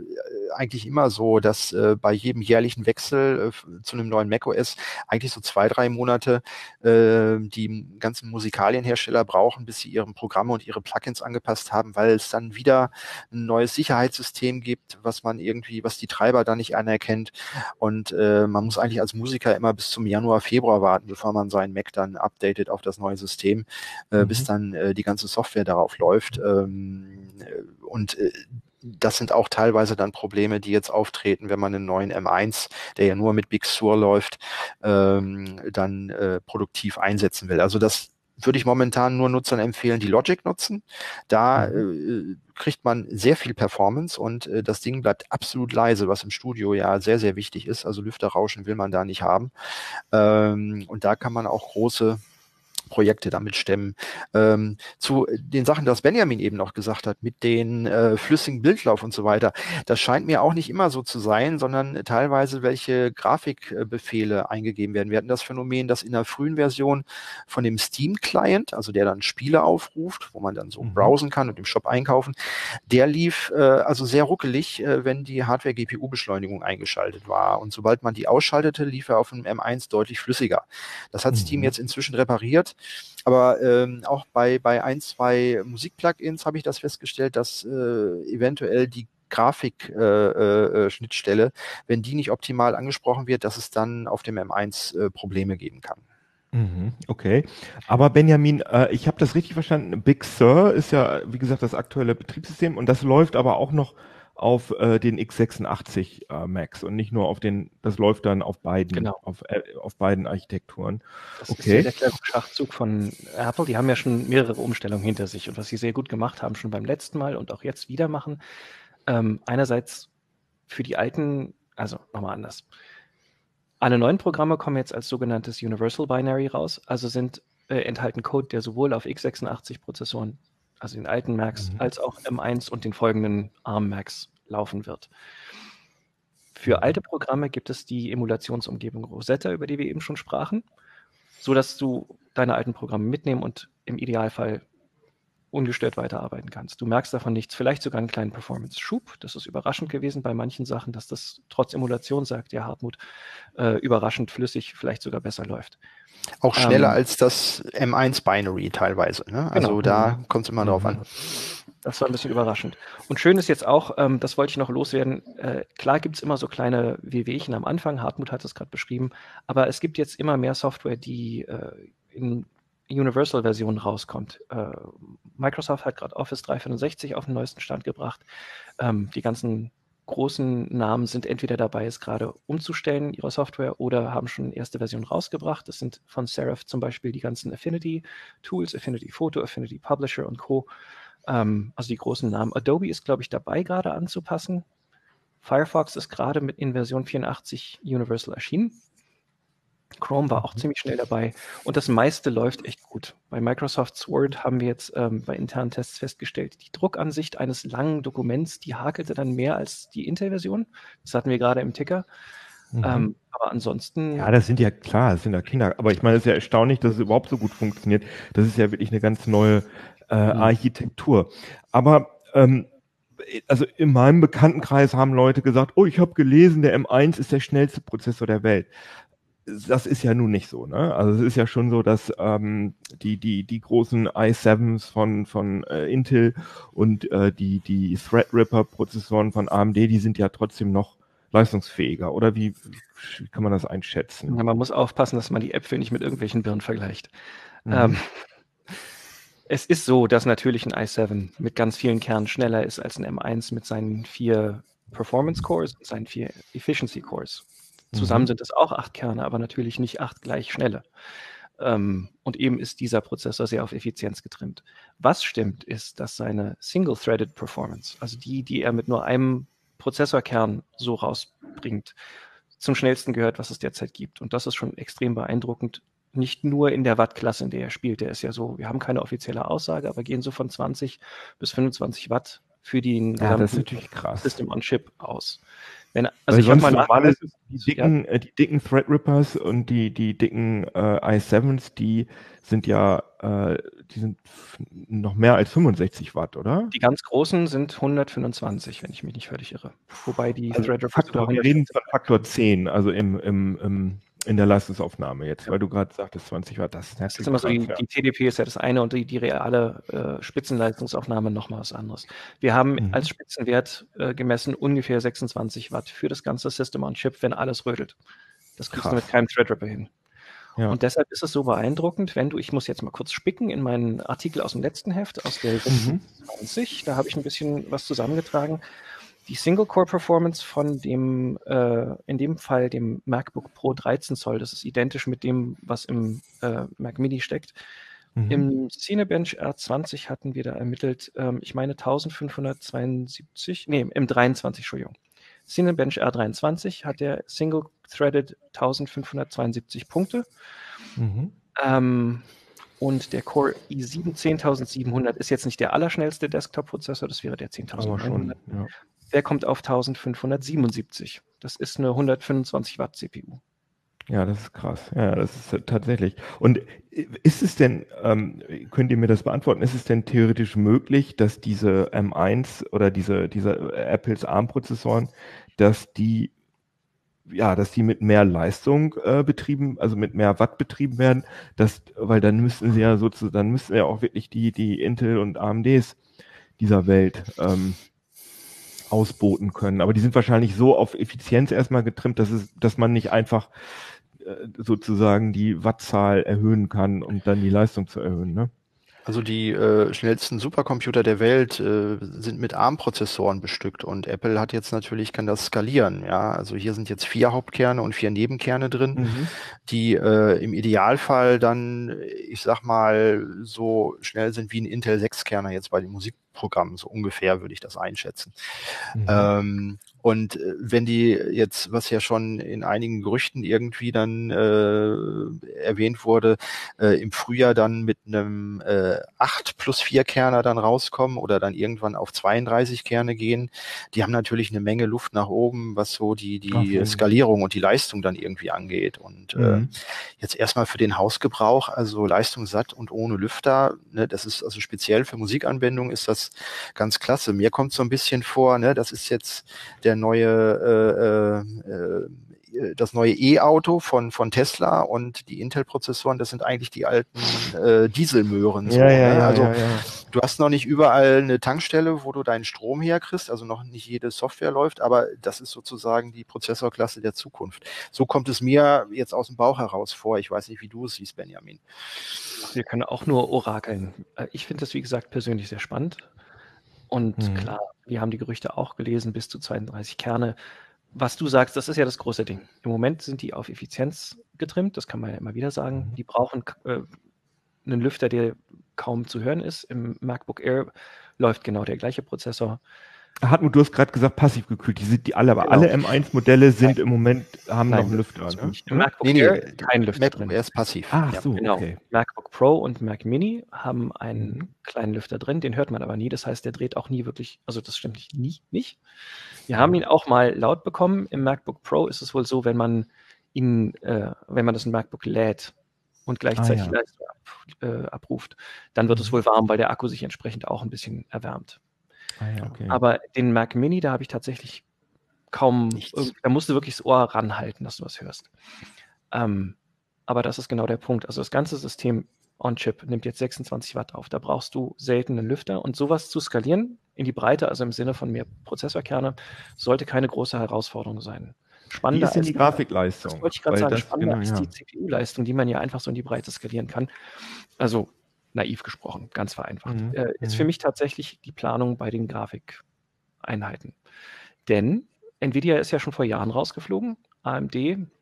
eigentlich immer so, dass äh, bei jedem jährlichen Wechsel äh, zu einem neuen macOS eigentlich so zwei, drei Monate äh, die ganzen Musikalienhersteller brauchen, bis sie ihre Programme und ihre Plugins angepasst haben, weil es dann wieder ein neues Sicherheitssystem gibt, was man irgendwie, was die Treiber da nicht anerkennt. Und äh, man muss eigentlich als Musiker immer bis zum Januar, Februar warten, bevor man seinen Mac dann updatet auf das neue System, äh, mhm. bis dann äh, die ganze Software darauf läuft. Ähm, äh, und äh, das sind auch teilweise dann Probleme, die jetzt auftreten, wenn man einen neuen M1, der ja nur mit Big Sur läuft, ähm, dann äh, produktiv einsetzen will. Also das würde ich momentan nur Nutzern empfehlen, die Logic nutzen. Da mhm. äh, kriegt man sehr viel Performance und äh, das Ding bleibt absolut leise, was im Studio ja sehr, sehr wichtig ist. Also Lüfterrauschen will man da nicht haben. Ähm, und da kann man auch große Projekte damit stemmen. Ähm, zu den Sachen, das Benjamin eben noch gesagt hat, mit den äh, flüssigen Bildlauf und so weiter, das scheint mir auch nicht immer so zu sein, sondern teilweise welche Grafikbefehle eingegeben werden. Wir hatten das Phänomen, dass in der frühen Version von dem Steam-Client, also der dann Spiele aufruft, wo man dann so mhm. browsen kann und im Shop einkaufen, der lief äh, also sehr ruckelig, äh, wenn die Hardware-GPU-Beschleunigung eingeschaltet war. Und sobald man die ausschaltete, lief er auf dem M1 deutlich flüssiger. Das hat mhm. Steam jetzt inzwischen repariert. Aber ähm, auch bei, bei ein, zwei Musik-Plugins habe ich das festgestellt, dass äh, eventuell die Grafik-Schnittstelle, äh, äh, wenn die nicht optimal angesprochen wird, dass es dann auf dem M1 äh, Probleme geben kann. Mhm, okay, aber Benjamin, äh, ich habe das richtig verstanden. Big Sur ist ja, wie gesagt, das aktuelle Betriebssystem und das läuft aber auch noch auf äh, den x86 äh, Macs und nicht nur auf den, das läuft dann auf beiden, genau. auf, äh, auf beiden Architekturen. Das okay. ist ja der Schachzug von Apple. Die haben ja schon mehrere Umstellungen hinter sich und was sie sehr gut gemacht haben, schon beim letzten Mal und auch jetzt wieder machen. Ähm, einerseits für die alten, also nochmal anders. Alle neuen Programme kommen jetzt als sogenanntes Universal Binary raus, also sind äh, enthalten Code, der sowohl auf x86-Prozessoren also den alten Macs, mhm. als auch M1 und den folgenden ARM Macs laufen wird. Für mhm. alte Programme gibt es die Emulationsumgebung Rosetta, über die wir eben schon sprachen, sodass du deine alten Programme mitnehmen und im Idealfall ungestört weiterarbeiten kannst. Du merkst davon nichts, vielleicht sogar einen kleinen Performance-Schub. Das ist überraschend gewesen bei manchen Sachen, dass das trotz Emulation, sagt ja Hartmut, äh, überraschend flüssig, vielleicht sogar besser läuft. Auch schneller ähm, als das M1 Binary teilweise. Ne? Also genau. da kommt es immer mhm. drauf an. Das war ein bisschen überraschend. Und schön ist jetzt auch, ähm, das wollte ich noch loswerden, äh, klar gibt es immer so kleine Wehwehchen am Anfang, Hartmut hat es gerade beschrieben, aber es gibt jetzt immer mehr Software, die äh, in Universal-Version rauskommt. Äh, Microsoft hat gerade Office 365 auf den neuesten Stand gebracht. Ähm, die ganzen großen Namen sind entweder dabei, es gerade umzustellen, ihre Software, oder haben schon erste Version rausgebracht. Das sind von Seraph zum Beispiel die ganzen Affinity-Tools, Affinity Photo, Affinity Publisher und Co. Ähm, also die großen Namen. Adobe ist, glaube ich, dabei, gerade anzupassen. Firefox ist gerade mit in Version 84 Universal erschienen. Chrome war auch mhm. ziemlich schnell dabei und das meiste läuft echt gut. Bei Microsoft Word haben wir jetzt ähm, bei internen Tests festgestellt, die Druckansicht eines langen Dokuments, die hakelte dann mehr als die Intel-Version. Das hatten wir gerade im Ticker. Mhm. Ähm, aber ansonsten. Ja, das sind ja klar, das sind ja Kinder. Aber ich meine, es ist ja erstaunlich, dass es überhaupt so gut funktioniert. Das ist ja wirklich eine ganz neue äh, mhm. Architektur. Aber ähm, also in meinem Bekanntenkreis haben Leute gesagt, oh, ich habe gelesen, der M1 ist der schnellste Prozessor der Welt das ist ja nun nicht so, ne? Also es ist ja schon so, dass ähm, die, die, die großen i7s von, von äh, Intel und äh, die, die Threadripper-Prozessoren von AMD, die sind ja trotzdem noch leistungsfähiger. Oder wie, wie kann man das einschätzen? Ja, man muss aufpassen, dass man die Äpfel nicht mit irgendwelchen Birnen vergleicht. Mhm. Ähm, es ist so, dass natürlich ein i7 mit ganz vielen Kernen schneller ist als ein M1 mit seinen vier Performance Cores und seinen vier Efficiency Cores. Zusammen mhm. sind es auch acht Kerne, aber natürlich nicht acht gleich schnelle. Ähm, und eben ist dieser Prozessor sehr auf Effizienz getrimmt. Was stimmt, ist, dass seine Single-Threaded Performance, also die, die er mit nur einem Prozessorkern so rausbringt, zum schnellsten gehört, was es derzeit gibt. Und das ist schon extrem beeindruckend. Nicht nur in der Wattklasse, in der er spielt. Der ist ja so, wir haben keine offizielle Aussage, aber gehen so von 20 bis 25 Watt für den ja, gesamten System on Chip aus. Wenn, also Weil ich habe mal normal ist die dicken, ja. äh, die dicken Threadrippers und die, die dicken äh, i7s, die sind ja, äh, die sind noch mehr als 65 Watt, oder? Die ganz großen sind 125, wenn ich mich nicht völlig irre. Wobei die also Threadrippers. Faktor, wir reden von Faktor 10, also im, im, im in der Leistungsaufnahme jetzt, weil du gerade sagtest, 20 Watt, das, das ist immer so, die, die, TDP ist ja das eine und die, die reale äh, Spitzenleistungsaufnahme nochmal was anderes. Wir haben mhm. als Spitzenwert äh, gemessen ungefähr 26 Watt für das ganze System on Chip, wenn alles rödelt. Das kriegst Krass. du mit keinem Threadripper hin. Ja. Und deshalb ist es so beeindruckend, wenn du, ich muss jetzt mal kurz spicken in meinen Artikel aus dem letzten Heft, aus der mhm. 20, da habe ich ein bisschen was zusammengetragen die Single-Core-Performance von dem, äh, in dem Fall dem MacBook Pro 13 Zoll, das ist identisch mit dem, was im äh, Mac Mini steckt. Mhm. Im Cinebench R20 hatten wir da ermittelt, ähm, ich meine 1572, nee, im 23, Entschuldigung. Cinebench R23 hat der Single-Threaded 1572 Punkte. Mhm. Ähm, Und der Core i7 10700 ist jetzt nicht der allerschnellste Desktop-Prozessor, das wäre der 10900. Ja. Der kommt auf 1577. Das ist eine 125 Watt CPU. Ja, das ist krass. Ja, das ist tatsächlich. Und ist es denn, ähm, könnt ihr mir das beantworten, ist es denn theoretisch möglich, dass diese M1 oder diese, diese Apples ARM-Prozessoren, dass die ja, dass die mit mehr Leistung äh, betrieben, also mit mehr Watt betrieben werden, dass, weil dann müssten sie ja sozusagen, dann müssten ja auch wirklich die, die Intel und AMDs dieser Welt ähm, ausboten können. Aber die sind wahrscheinlich so auf Effizienz erstmal getrimmt, dass es, dass man nicht einfach äh, sozusagen die Wattzahl erhöhen kann, um dann die Leistung zu erhöhen, ne? Also die äh, schnellsten Supercomputer der Welt äh, sind mit ARM-Prozessoren bestückt und Apple hat jetzt natürlich, kann das skalieren. Ja, also hier sind jetzt vier Hauptkerne und vier Nebenkerne drin, mhm. die äh, im Idealfall dann, ich sag mal, so schnell sind wie ein Intel 6-Kerner jetzt bei den Musikprogrammen. So ungefähr würde ich das einschätzen. Mhm. Ähm, und äh, wenn die jetzt, was ja schon in einigen Gerüchten irgendwie dann äh, erwähnt wurde, äh, im Frühjahr dann mit einem äh, 8 plus 4 Kerner dann rauskommen oder dann irgendwann auf 32 Kerne gehen, die haben natürlich eine Menge Luft nach oben, was so die, die okay. Skalierung und die Leistung dann irgendwie angeht. Und äh, mhm. äh, jetzt erstmal für den Hausgebrauch, also leistungssatt und ohne Lüfter, ne, das ist also speziell für Musikanwendungen ist das ganz klasse. Mir kommt so ein bisschen vor, ne, das ist jetzt der der neue äh, äh, das neue E-Auto von, von Tesla und die Intel-Prozessoren, das sind eigentlich die alten äh, Dieselmöhren. So, ja, ja, ne? Also ja, ja. du hast noch nicht überall eine Tankstelle, wo du deinen Strom herkriegst, also noch nicht jede Software läuft, aber das ist sozusagen die Prozessorklasse der Zukunft. So kommt es mir jetzt aus dem Bauch heraus vor. Ich weiß nicht, wie du es siehst, Benjamin. Wir können auch nur orakeln. Äh, ich finde das, wie gesagt, persönlich sehr spannend. Und mhm. klar, wir haben die Gerüchte auch gelesen, bis zu 32 Kerne. Was du sagst, das ist ja das große Ding. Im Moment sind die auf Effizienz getrimmt, das kann man ja immer wieder sagen. Mhm. Die brauchen äh, einen Lüfter, der kaum zu hören ist. Im MacBook Air läuft genau der gleiche Prozessor. Hartmut, du hast gerade gesagt, passiv gekühlt. Die sind die alle, aber genau. alle M1-Modelle sind im Moment, haben Nein, noch einen Lüfter. Ne? Im MacBook nee, Air kein Lüfter MacBook drin. Air ist passiv. Ah, ja, so, genau. Okay. MacBook Pro und Mac Mini haben einen mhm. kleinen Lüfter drin, den hört man aber nie. Das heißt, der dreht auch nie wirklich, also das stimmt nicht, nie, nicht. Wir haben ihn auch mal laut bekommen. Im MacBook Pro ist es wohl so, wenn man ihn, äh, wenn man das in MacBook lädt und gleichzeitig ah, ja. Leistung ab, äh, abruft, dann wird es wohl warm, weil der Akku sich entsprechend auch ein bisschen erwärmt. Ah, ja, okay. Aber den Mac Mini, da habe ich tatsächlich kaum, da musst du wirklich das Ohr ranhalten, dass du was hörst. Ähm, aber das ist genau der Punkt. Also das ganze System On-Chip nimmt jetzt 26 Watt auf. Da brauchst du selten einen Lüfter. Und sowas zu skalieren in die Breite, also im Sinne von mehr Prozessorkerne, sollte keine große Herausforderung sein. Spannender ist die Grafikleistung? Das wollte ich gerade sagen. Spannender genau, ist die CPU-Leistung, die man ja einfach so in die Breite skalieren kann. Also naiv gesprochen, ganz vereinfacht, mhm. äh, ist für mhm. mich tatsächlich die Planung bei den Grafikeinheiten. Denn Nvidia ist ja schon vor Jahren rausgeflogen. AMD,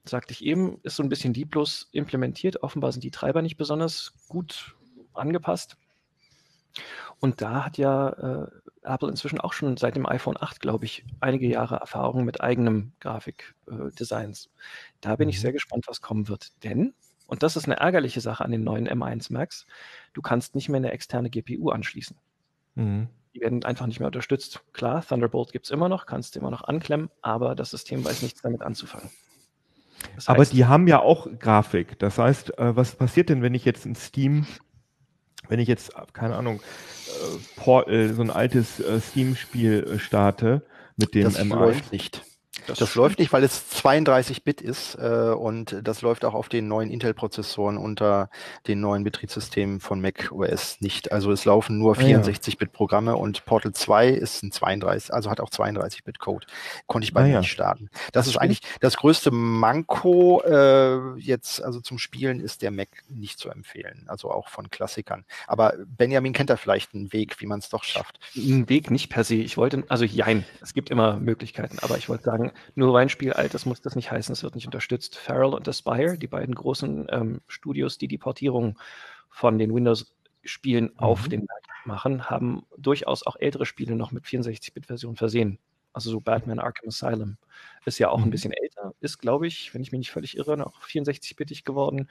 sagte ich eben, ist so ein bisschen lieblos implementiert. Offenbar sind die Treiber nicht besonders gut angepasst. Und da hat ja äh, Apple inzwischen auch schon seit dem iPhone 8, glaube ich, einige Jahre Erfahrung mit eigenem Grafikdesigns. Äh, da bin ich mhm. sehr gespannt, was kommen wird. Denn und das ist eine ärgerliche Sache an den neuen M1 Max, du kannst nicht mehr eine externe GPU anschließen. Mhm. Die werden einfach nicht mehr unterstützt. Klar, Thunderbolt gibt es immer noch, kannst du immer noch anklemmen, aber das System weiß nichts damit anzufangen. Das aber die haben ja auch Grafik. Das heißt, äh, was passiert denn, wenn ich jetzt in Steam, wenn ich jetzt, keine Ahnung, äh, Portal, so ein altes äh, Steam-Spiel starte mit dem das M1? Läuft nicht. Das, das läuft nicht, weil es 32-Bit ist äh, und das läuft auch auf den neuen Intel-Prozessoren unter den neuen Betriebssystemen von Mac OS nicht. Also es laufen nur 64-Bit-Programme ah, und Portal 2 ist ein 32, also hat auch 32-Bit-Code. Konnte ich bei ah, mir ja. nicht starten. Das, das ist eigentlich das größte Manko äh, jetzt, also zum Spielen ist der Mac nicht zu empfehlen, also auch von Klassikern. Aber Benjamin kennt da vielleicht einen Weg, wie man es doch schafft. Einen Weg nicht per se. Ich wollte, also jein, es gibt immer Möglichkeiten, aber ich wollte sagen, nur weil ein Spiel alt ist, muss das nicht heißen, es wird nicht unterstützt. Feral und Aspire, die beiden großen ähm, Studios, die die Portierung von den Windows-Spielen mhm. auf den Mac machen, haben durchaus auch ältere Spiele noch mit 64-Bit-Versionen versehen. Also so Batman Arkham Asylum ist ja auch mhm. ein bisschen älter, ist, glaube ich, wenn ich mich nicht völlig irre, noch 64-bittig geworden.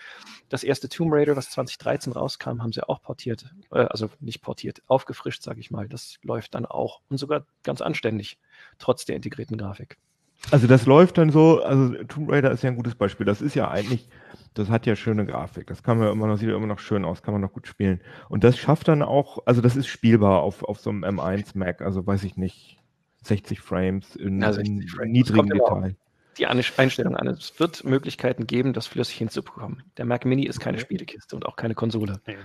Das erste Tomb Raider, was 2013 rauskam, haben sie auch portiert. Äh, also nicht portiert, aufgefrischt, sage ich mal. Das läuft dann auch und sogar ganz anständig, trotz der integrierten Grafik. Also das läuft dann so, also Tomb Raider ist ja ein gutes Beispiel. Das ist ja eigentlich, das hat ja schöne Grafik. Das kann man immer noch, sieht ja immer noch schön aus, kann man noch gut spielen. Und das schafft dann auch, also das ist spielbar auf, auf so einem M1 Mac, also weiß ich nicht, 60 Frames in, 60 in niedrigem Detail. Die Einstellung an. Es wird Möglichkeiten geben, das flüssig hinzubekommen. Der Mac Mini ist keine Spielekiste und auch keine Konsole. Nee.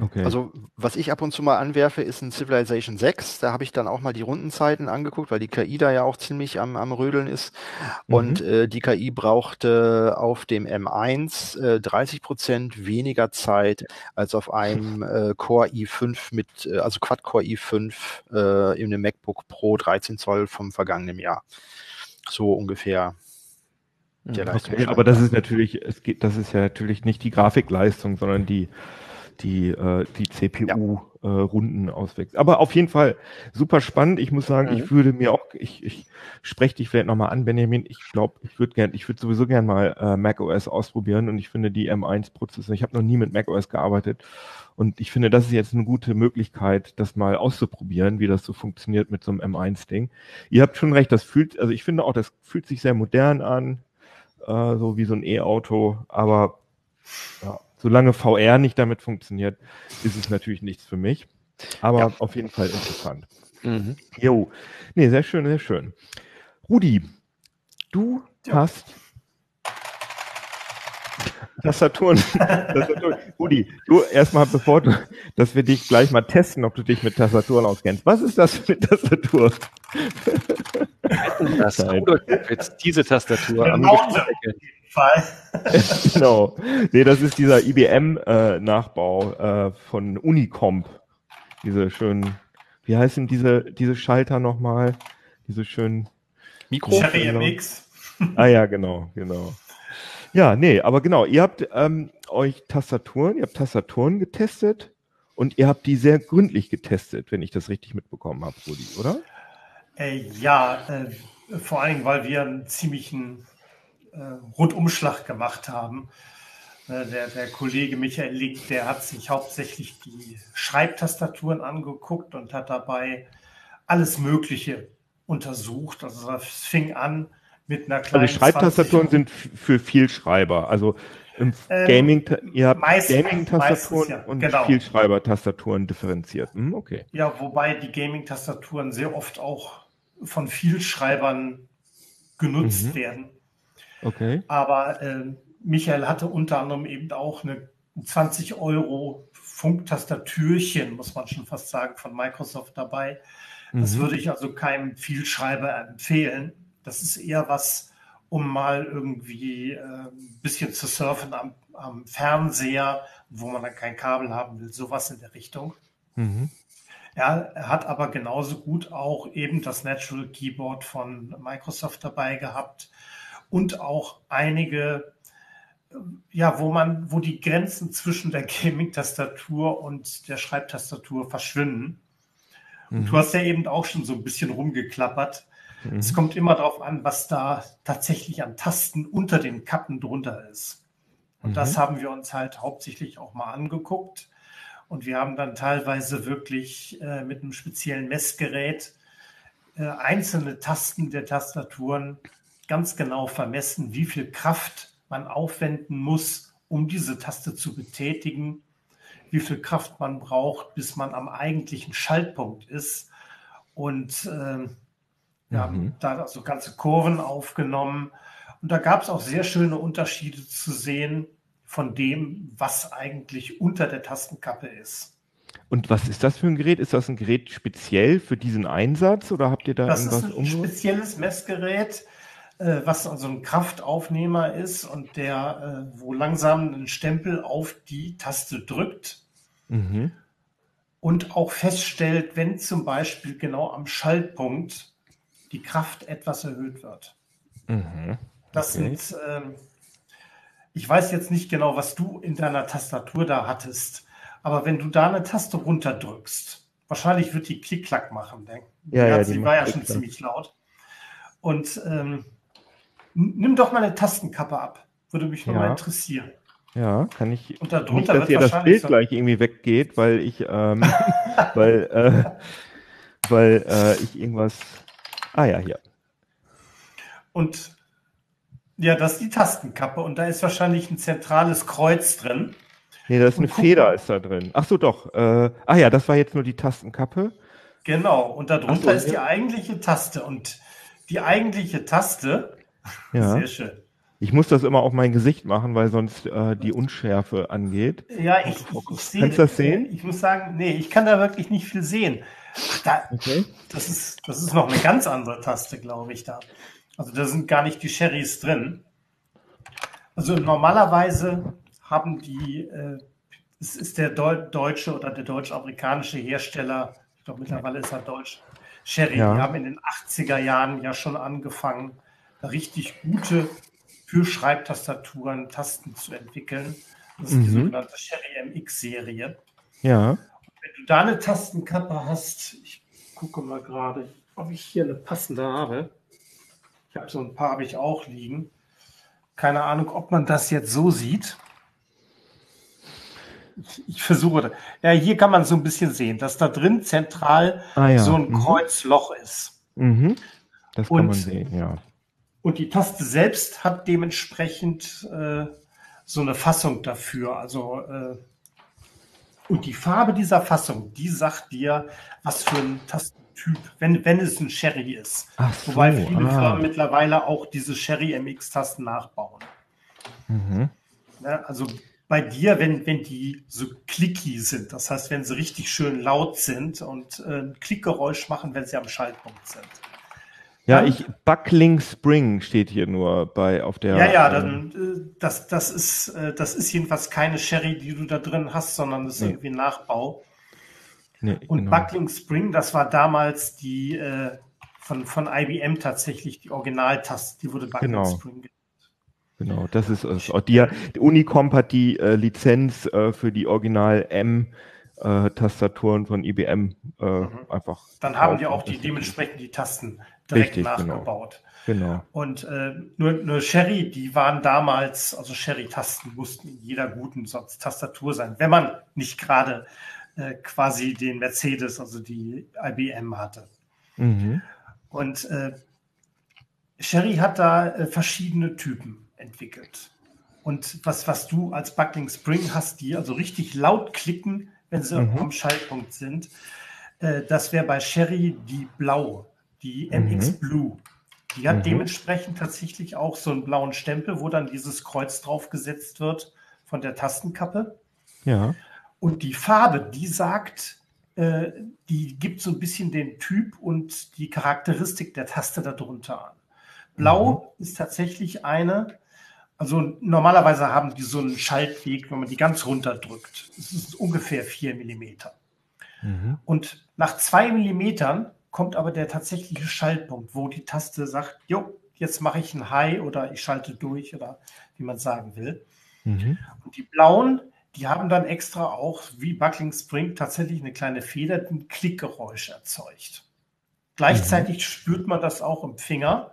Okay. Also was ich ab und zu mal anwerfe, ist ein Civilization 6. Da habe ich dann auch mal die Rundenzeiten angeguckt, weil die KI da ja auch ziemlich am, am Rödeln ist. Mhm. Und äh, die KI brauchte auf dem M1 äh, 30 Prozent weniger Zeit als auf einem äh, Core i5 mit, äh, also Quad-Core i5 äh, in einem MacBook Pro 13 Zoll vom vergangenen Jahr. So ungefähr. Der mhm. okay, aber das ist natürlich, es geht, das ist ja natürlich nicht die Grafikleistung, sondern die die, äh, die CPU-Runden ja. äh, auswächst. Aber auf jeden Fall super spannend. Ich muss sagen, mhm. ich würde mir auch, ich, ich spreche dich vielleicht nochmal an, Benjamin. Ich glaube, ich würde gern, ich würde sowieso gern mal äh, macOS ausprobieren und ich finde die M1-Prozesse, ich habe noch nie mit macOS gearbeitet und ich finde, das ist jetzt eine gute Möglichkeit, das mal auszuprobieren, wie das so funktioniert mit so einem M1-Ding. Ihr habt schon recht, das fühlt, also ich finde auch, das fühlt sich sehr modern an, äh, so wie so ein E-Auto, aber ja, solange VR nicht damit funktioniert, ist es natürlich nichts für mich. Aber ja. auf jeden Fall interessant. Mhm. Jo. Nee, sehr schön, sehr schön. Rudi, du ja. hast Tastaturen. Tastaturen. Rudi, du erstmal, bevor du, dass wir dich gleich mal testen, ob du dich mit Tastaturen auskennst. Was ist das für eine Tastatur? Das jetzt diese Tastatur am Fall. genau. Nee, das ist dieser IBM-Nachbau äh, äh, von Unicomp. Diese schönen, wie heißen diese, diese Schalter nochmal? Diese schönen Mikro. Cherry MX. ah ja, genau, genau. Ja, nee, aber genau, ihr habt ähm, euch Tastaturen, ihr habt Tastaturen getestet und ihr habt die sehr gründlich getestet, wenn ich das richtig mitbekommen habe, Rudi, oder? Äh, ja, äh, vor allen Dingen, weil wir einen ziemlichen Rundumschlag gemacht haben. Äh, der, der, Kollege Michael Lick, der hat sich hauptsächlich die Schreibtastaturen angeguckt und hat dabei alles Mögliche untersucht. Also es fing an mit einer kleinen. Also Schreibtastaturen sind für Vielschreiber. Also im ähm, Gaming, ihr habt Gaming-Tastaturen ja, und genau. Vielschreiber-Tastaturen differenziert. Hm, okay. Ja, wobei die Gaming-Tastaturen sehr oft auch von Vielschreibern genutzt mhm. werden. Okay. Aber äh, Michael hatte unter anderem eben auch eine 20 Euro Funktastatürchen, muss man schon fast sagen, von Microsoft dabei. Das mhm. würde ich also keinem Vielschreiber empfehlen. Das ist eher was, um mal irgendwie äh, ein bisschen zu surfen am, am, Fernseher, wo man dann kein Kabel haben will, sowas in der Richtung. Mhm. Er, er hat aber genauso gut auch eben das Natural Keyboard von Microsoft dabei gehabt und auch einige, ja, wo man, wo die Grenzen zwischen der Gaming-Tastatur und der Schreibtastatur verschwinden. Und du mhm. hast ja eben auch schon so ein bisschen rumgeklappert. Mhm. Es kommt immer darauf an, was da tatsächlich an Tasten unter den Kappen drunter ist. Und mhm. das haben wir uns halt hauptsächlich auch mal angeguckt. Und wir haben dann teilweise wirklich äh, mit einem speziellen Messgerät äh, einzelne Tasten der Tastaturen ganz genau vermessen, wie viel Kraft man aufwenden muss, um diese Taste zu betätigen, wie viel Kraft man braucht, bis man am eigentlichen Schaltpunkt ist. Und äh, wir mhm. haben da also ganze Kurven aufgenommen. Und da gab es auch sehr schöne Unterschiede zu sehen von dem, was eigentlich unter der Tastenkappe ist. Und was ist das für ein Gerät? Ist das ein Gerät speziell für diesen Einsatz oder habt ihr da das irgendwas Das ist ein spezielles Messgerät. Äh, was also ein Kraftaufnehmer ist und der, äh, wo langsam ein Stempel auf die Taste drückt mhm. und auch feststellt, wenn zum Beispiel genau am Schaltpunkt die Kraft etwas erhöht wird. Mhm. Das okay. sind, ähm, ich weiß jetzt nicht genau, was du in deiner Tastatur da hattest, aber wenn du da eine Taste runterdrückst, wahrscheinlich wird die Klick-Klack machen. Ja, ja, die war ja schon ziemlich laut. Und ähm, Nimm doch mal eine Tastenkappe ab. Würde mich nur ja. mal interessieren. Ja, kann ich. Und darunter nicht, dass ihr das Bild so gleich irgendwie weggeht, weil ich, ähm, weil, äh, weil äh, ich irgendwas. Ah ja, hier. Und ja, das ist die Tastenkappe und da ist wahrscheinlich ein zentrales Kreuz drin. Nee, da ist eine Feder ist da drin. Ach so, doch. Äh, ah ja, das war jetzt nur die Tastenkappe. Genau, und darunter so, ist die eigentliche Taste und die eigentliche Taste. Ja. Sehr schön. Ich muss das immer auf mein Gesicht machen, weil sonst äh, die Unschärfe angeht. Ja, ich, ich, ich sehe. Kannst du das sehen? Ich muss sagen, nee, ich kann da wirklich nicht viel sehen. Da, okay. das, ist, das ist noch eine ganz andere Taste, glaube ich, da. Also da sind gar nicht die Sherrys drin. Also normalerweise haben die, äh, es ist der Deu deutsche oder der deutsch-amerikanische Hersteller, ich glaube mittlerweile ist er deutsch, Sherry, ja. die haben in den 80er Jahren ja schon angefangen, richtig gute für Schreibtastaturen Tasten zu entwickeln. Das ist mhm. die sogenannte Sherry MX-Serie. Ja. Wenn du da eine Tastenkappe hast, ich gucke mal gerade, ob ich hier eine passende habe. Ich habe so ein paar habe ich auch liegen. Keine Ahnung, ob man das jetzt so sieht. Ich, ich versuche. Ja, hier kann man so ein bisschen sehen, dass da drin zentral ah, ja. so ein mhm. Kreuzloch ist. Mhm. Das kann und, man sehen, ja. Und die Taste selbst hat dementsprechend äh, so eine Fassung dafür. Also äh, und die Farbe dieser Fassung, die sagt dir, was für ein Tasten Typ, wenn, wenn es ein Sherry ist. So, Wobei viele ah. Firmen mittlerweile auch diese Sherry MX-Tasten nachbauen. Mhm. Ja, also bei dir, wenn, wenn die so clicky sind, das heißt, wenn sie richtig schön laut sind und äh, ein Klickgeräusch machen, wenn sie am Schaltpunkt sind. Ja, ich Buckling Spring steht hier nur bei auf der. Ja, ja, dann, äh, das, das ist äh, das ist jedenfalls keine Sherry, die du da drin hast, sondern das ist nee. irgendwie ein Nachbau. Nee, und genau. Buckling Spring, das war damals die äh, von, von IBM tatsächlich die Originaltaste, die wurde Buckling genau. Spring genannt. Genau, das ist es. Die, die Unicomp hat die äh, Lizenz äh, für die Original M äh, Tastaturen von IBM äh, mhm. einfach. Dann haben die auch die dementsprechend die Tasten direkt Richtig, genau. nachgebaut. Genau. genau. Und äh, nur, nur Sherry, die waren damals, also Sherry-Tasten mussten in jeder guten Tastatur sein, wenn man nicht gerade äh, quasi den Mercedes, also die IBM hatte. Mhm. Und äh, Sherry hat da äh, verschiedene Typen entwickelt. Und was, was du als Buckling Spring hast, die also richtig laut klicken, wenn sie mhm. am Schaltpunkt sind, äh, das wäre bei Sherry die Blau, die MX mhm. Blue. Die hat mhm. dementsprechend tatsächlich auch so einen blauen Stempel, wo dann dieses Kreuz draufgesetzt wird von der Tastenkappe. Ja. Und die Farbe, die sagt, äh, die gibt so ein bisschen den Typ und die Charakteristik der Taste darunter an. Blau mhm. ist tatsächlich eine, also normalerweise haben die so einen Schaltweg, wenn man die ganz runter drückt. Das ist ungefähr vier Millimeter. Mhm. Und nach zwei Millimetern kommt aber der tatsächliche Schaltpunkt, wo die Taste sagt, jo, jetzt mache ich ein High oder ich schalte durch oder wie man sagen will. Mhm. Und die blauen, die haben dann extra auch, wie Buckling Spring, tatsächlich eine kleine Feder, die ein Klickgeräusch erzeugt. Gleichzeitig mhm. spürt man das auch im Finger,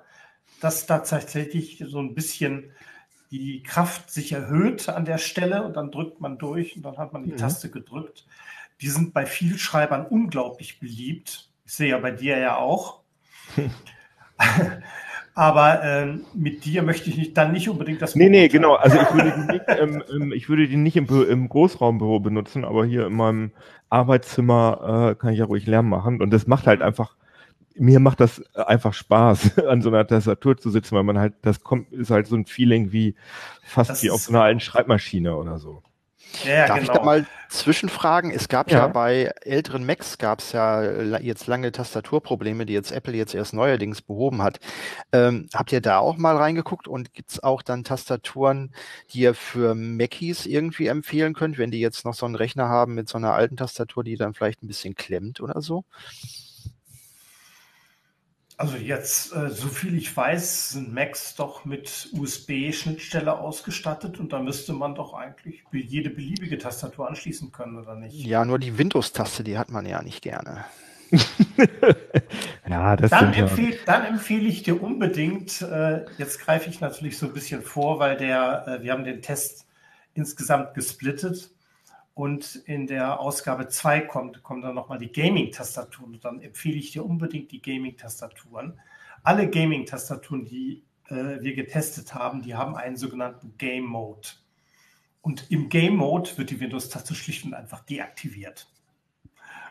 dass da tatsächlich so ein bisschen die Kraft sich erhöht an der Stelle und dann drückt man durch und dann hat man die mhm. Taste gedrückt. Die sind bei Vielschreibern unglaublich beliebt. Ich sehe ja bei dir ja auch. Aber ähm, mit dir möchte ich nicht, dann nicht unbedingt das. Nee, nee, genau. Also ich würde die nicht, ähm, ich würde die nicht im, im, Großraumbüro benutzen, aber hier in meinem Arbeitszimmer äh, kann ich ja ruhig Lärm machen. Und das macht halt einfach, mir macht das einfach Spaß, an so einer Tastatur zu sitzen, weil man halt, das kommt, ist halt so ein Feeling wie fast das wie auf so einer alten Schreibmaschine oder so. Ja, Darf genau. ich da mal zwischenfragen? Es gab ja, ja bei älteren Macs gab es ja jetzt lange Tastaturprobleme, die jetzt Apple jetzt erst neuerdings behoben hat. Ähm, habt ihr da auch mal reingeguckt und gibt es auch dann Tastaturen, die ihr für Macis irgendwie empfehlen könnt, wenn die jetzt noch so einen Rechner haben mit so einer alten Tastatur, die dann vielleicht ein bisschen klemmt oder so? Also jetzt, äh, so viel ich weiß, sind Macs doch mit USB-Schnittstelle ausgestattet und da müsste man doch eigentlich jede beliebige Tastatur anschließen können, oder nicht? Ja, nur die Windows-Taste, die hat man ja nicht gerne. Ja, das dann, empfehl, dann empfehle ich dir unbedingt, äh, jetzt greife ich natürlich so ein bisschen vor, weil der, äh, wir haben den Test insgesamt gesplittet und in der Ausgabe 2 kommt, kommen dann nochmal die Gaming-Tastaturen. Und dann empfehle ich dir unbedingt die Gaming-Tastaturen. Alle Gaming-Tastaturen, die äh, wir getestet haben, die haben einen sogenannten Game Mode. Und im Game Mode wird die Windows-Taste schlicht und einfach deaktiviert.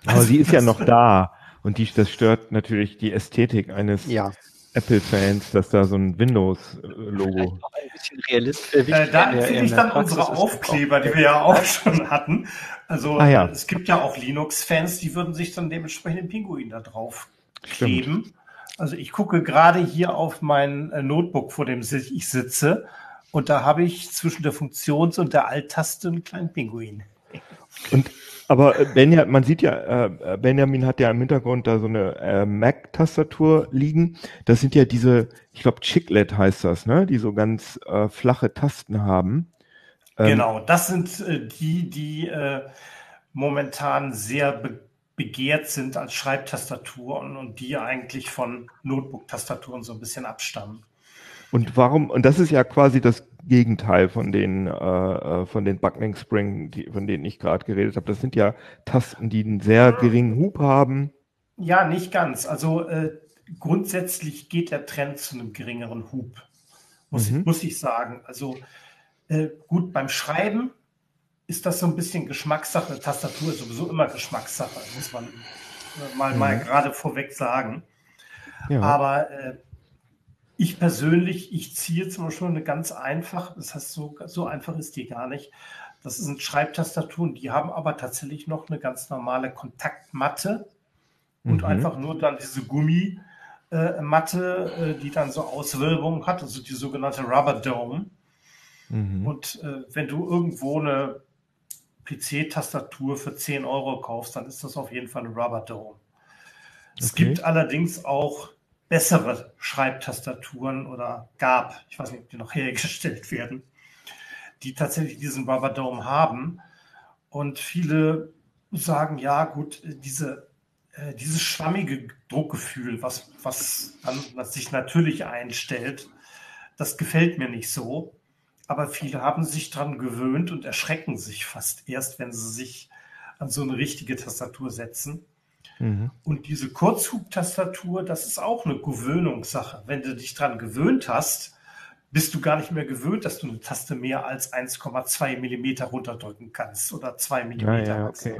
Aber also, sie ist ja noch da. Und die, das stört natürlich die Ästhetik eines ja. Apple-Fans, dass da so ein Windows-Logo. Ein bisschen realistisch. Äh, da empfehle ich dann unsere Aufkleber, die wir ja auch schon hatten. Also ah, ja. es gibt ja auch Linux-Fans, die würden sich dann dementsprechend den Pinguin da drauf kleben. Stimmt. Also ich gucke gerade hier auf mein äh, Notebook, vor dem ich sitze, und da habe ich zwischen der Funktions- und der Alt-Taste einen kleinen Pinguin. Und aber äh, Benjamin, man sieht ja, äh, Benjamin hat ja im Hintergrund da so eine äh, Mac-Tastatur liegen. Das sind ja diese, ich glaube, Chiclet heißt das, ne? Die so ganz äh, flache Tasten haben. Ähm, genau, das sind äh, die, die äh, momentan sehr be begehrt sind als Schreibtastaturen und die eigentlich von Notebook-Tastaturen so ein bisschen abstammen. Und warum, und das ist ja quasi das Gegenteil von den, äh, äh von den Buckling Spring, die, von denen ich gerade geredet habe. Das sind ja Tasten, die einen sehr geringen Hub haben. Ja, nicht ganz. Also äh, grundsätzlich geht der Trend zu einem geringeren Hub, muss, mhm. muss ich sagen. Also äh, gut, beim Schreiben ist das so ein bisschen Geschmackssache. Tastatur ist sowieso immer Geschmackssache, muss man äh, mal, mhm. mal gerade vorweg sagen. Ja. Aber äh, ich persönlich, ich ziehe zum Beispiel eine ganz einfach, das heißt, so, so einfach ist die gar nicht. Das sind Schreibtastaturen, die haben aber tatsächlich noch eine ganz normale Kontaktmatte und mhm. einfach nur dann diese Gummimatte, äh, äh, die dann so Auswölbungen hat, also die sogenannte Rubber Dome. Mhm. Und äh, wenn du irgendwo eine PC-Tastatur für 10 Euro kaufst, dann ist das auf jeden Fall eine Rubber Dome. Es okay. gibt allerdings auch bessere Schreibtastaturen oder gab, ich weiß nicht, ob die noch hergestellt werden, die tatsächlich diesen Rubber Dome haben. Und viele sagen, ja gut, diese, äh, dieses schwammige Druckgefühl, was, was dann was sich natürlich einstellt, das gefällt mir nicht so. Aber viele haben sich daran gewöhnt und erschrecken sich fast erst, wenn sie sich an so eine richtige Tastatur setzen. Mhm. Und diese Kurzhubtastatur, das ist auch eine Gewöhnungssache. Wenn du dich daran gewöhnt hast, bist du gar nicht mehr gewöhnt, dass du eine Taste mehr als 1,2 Millimeter runterdrücken kannst oder 2 Millimeter ja, ja, okay.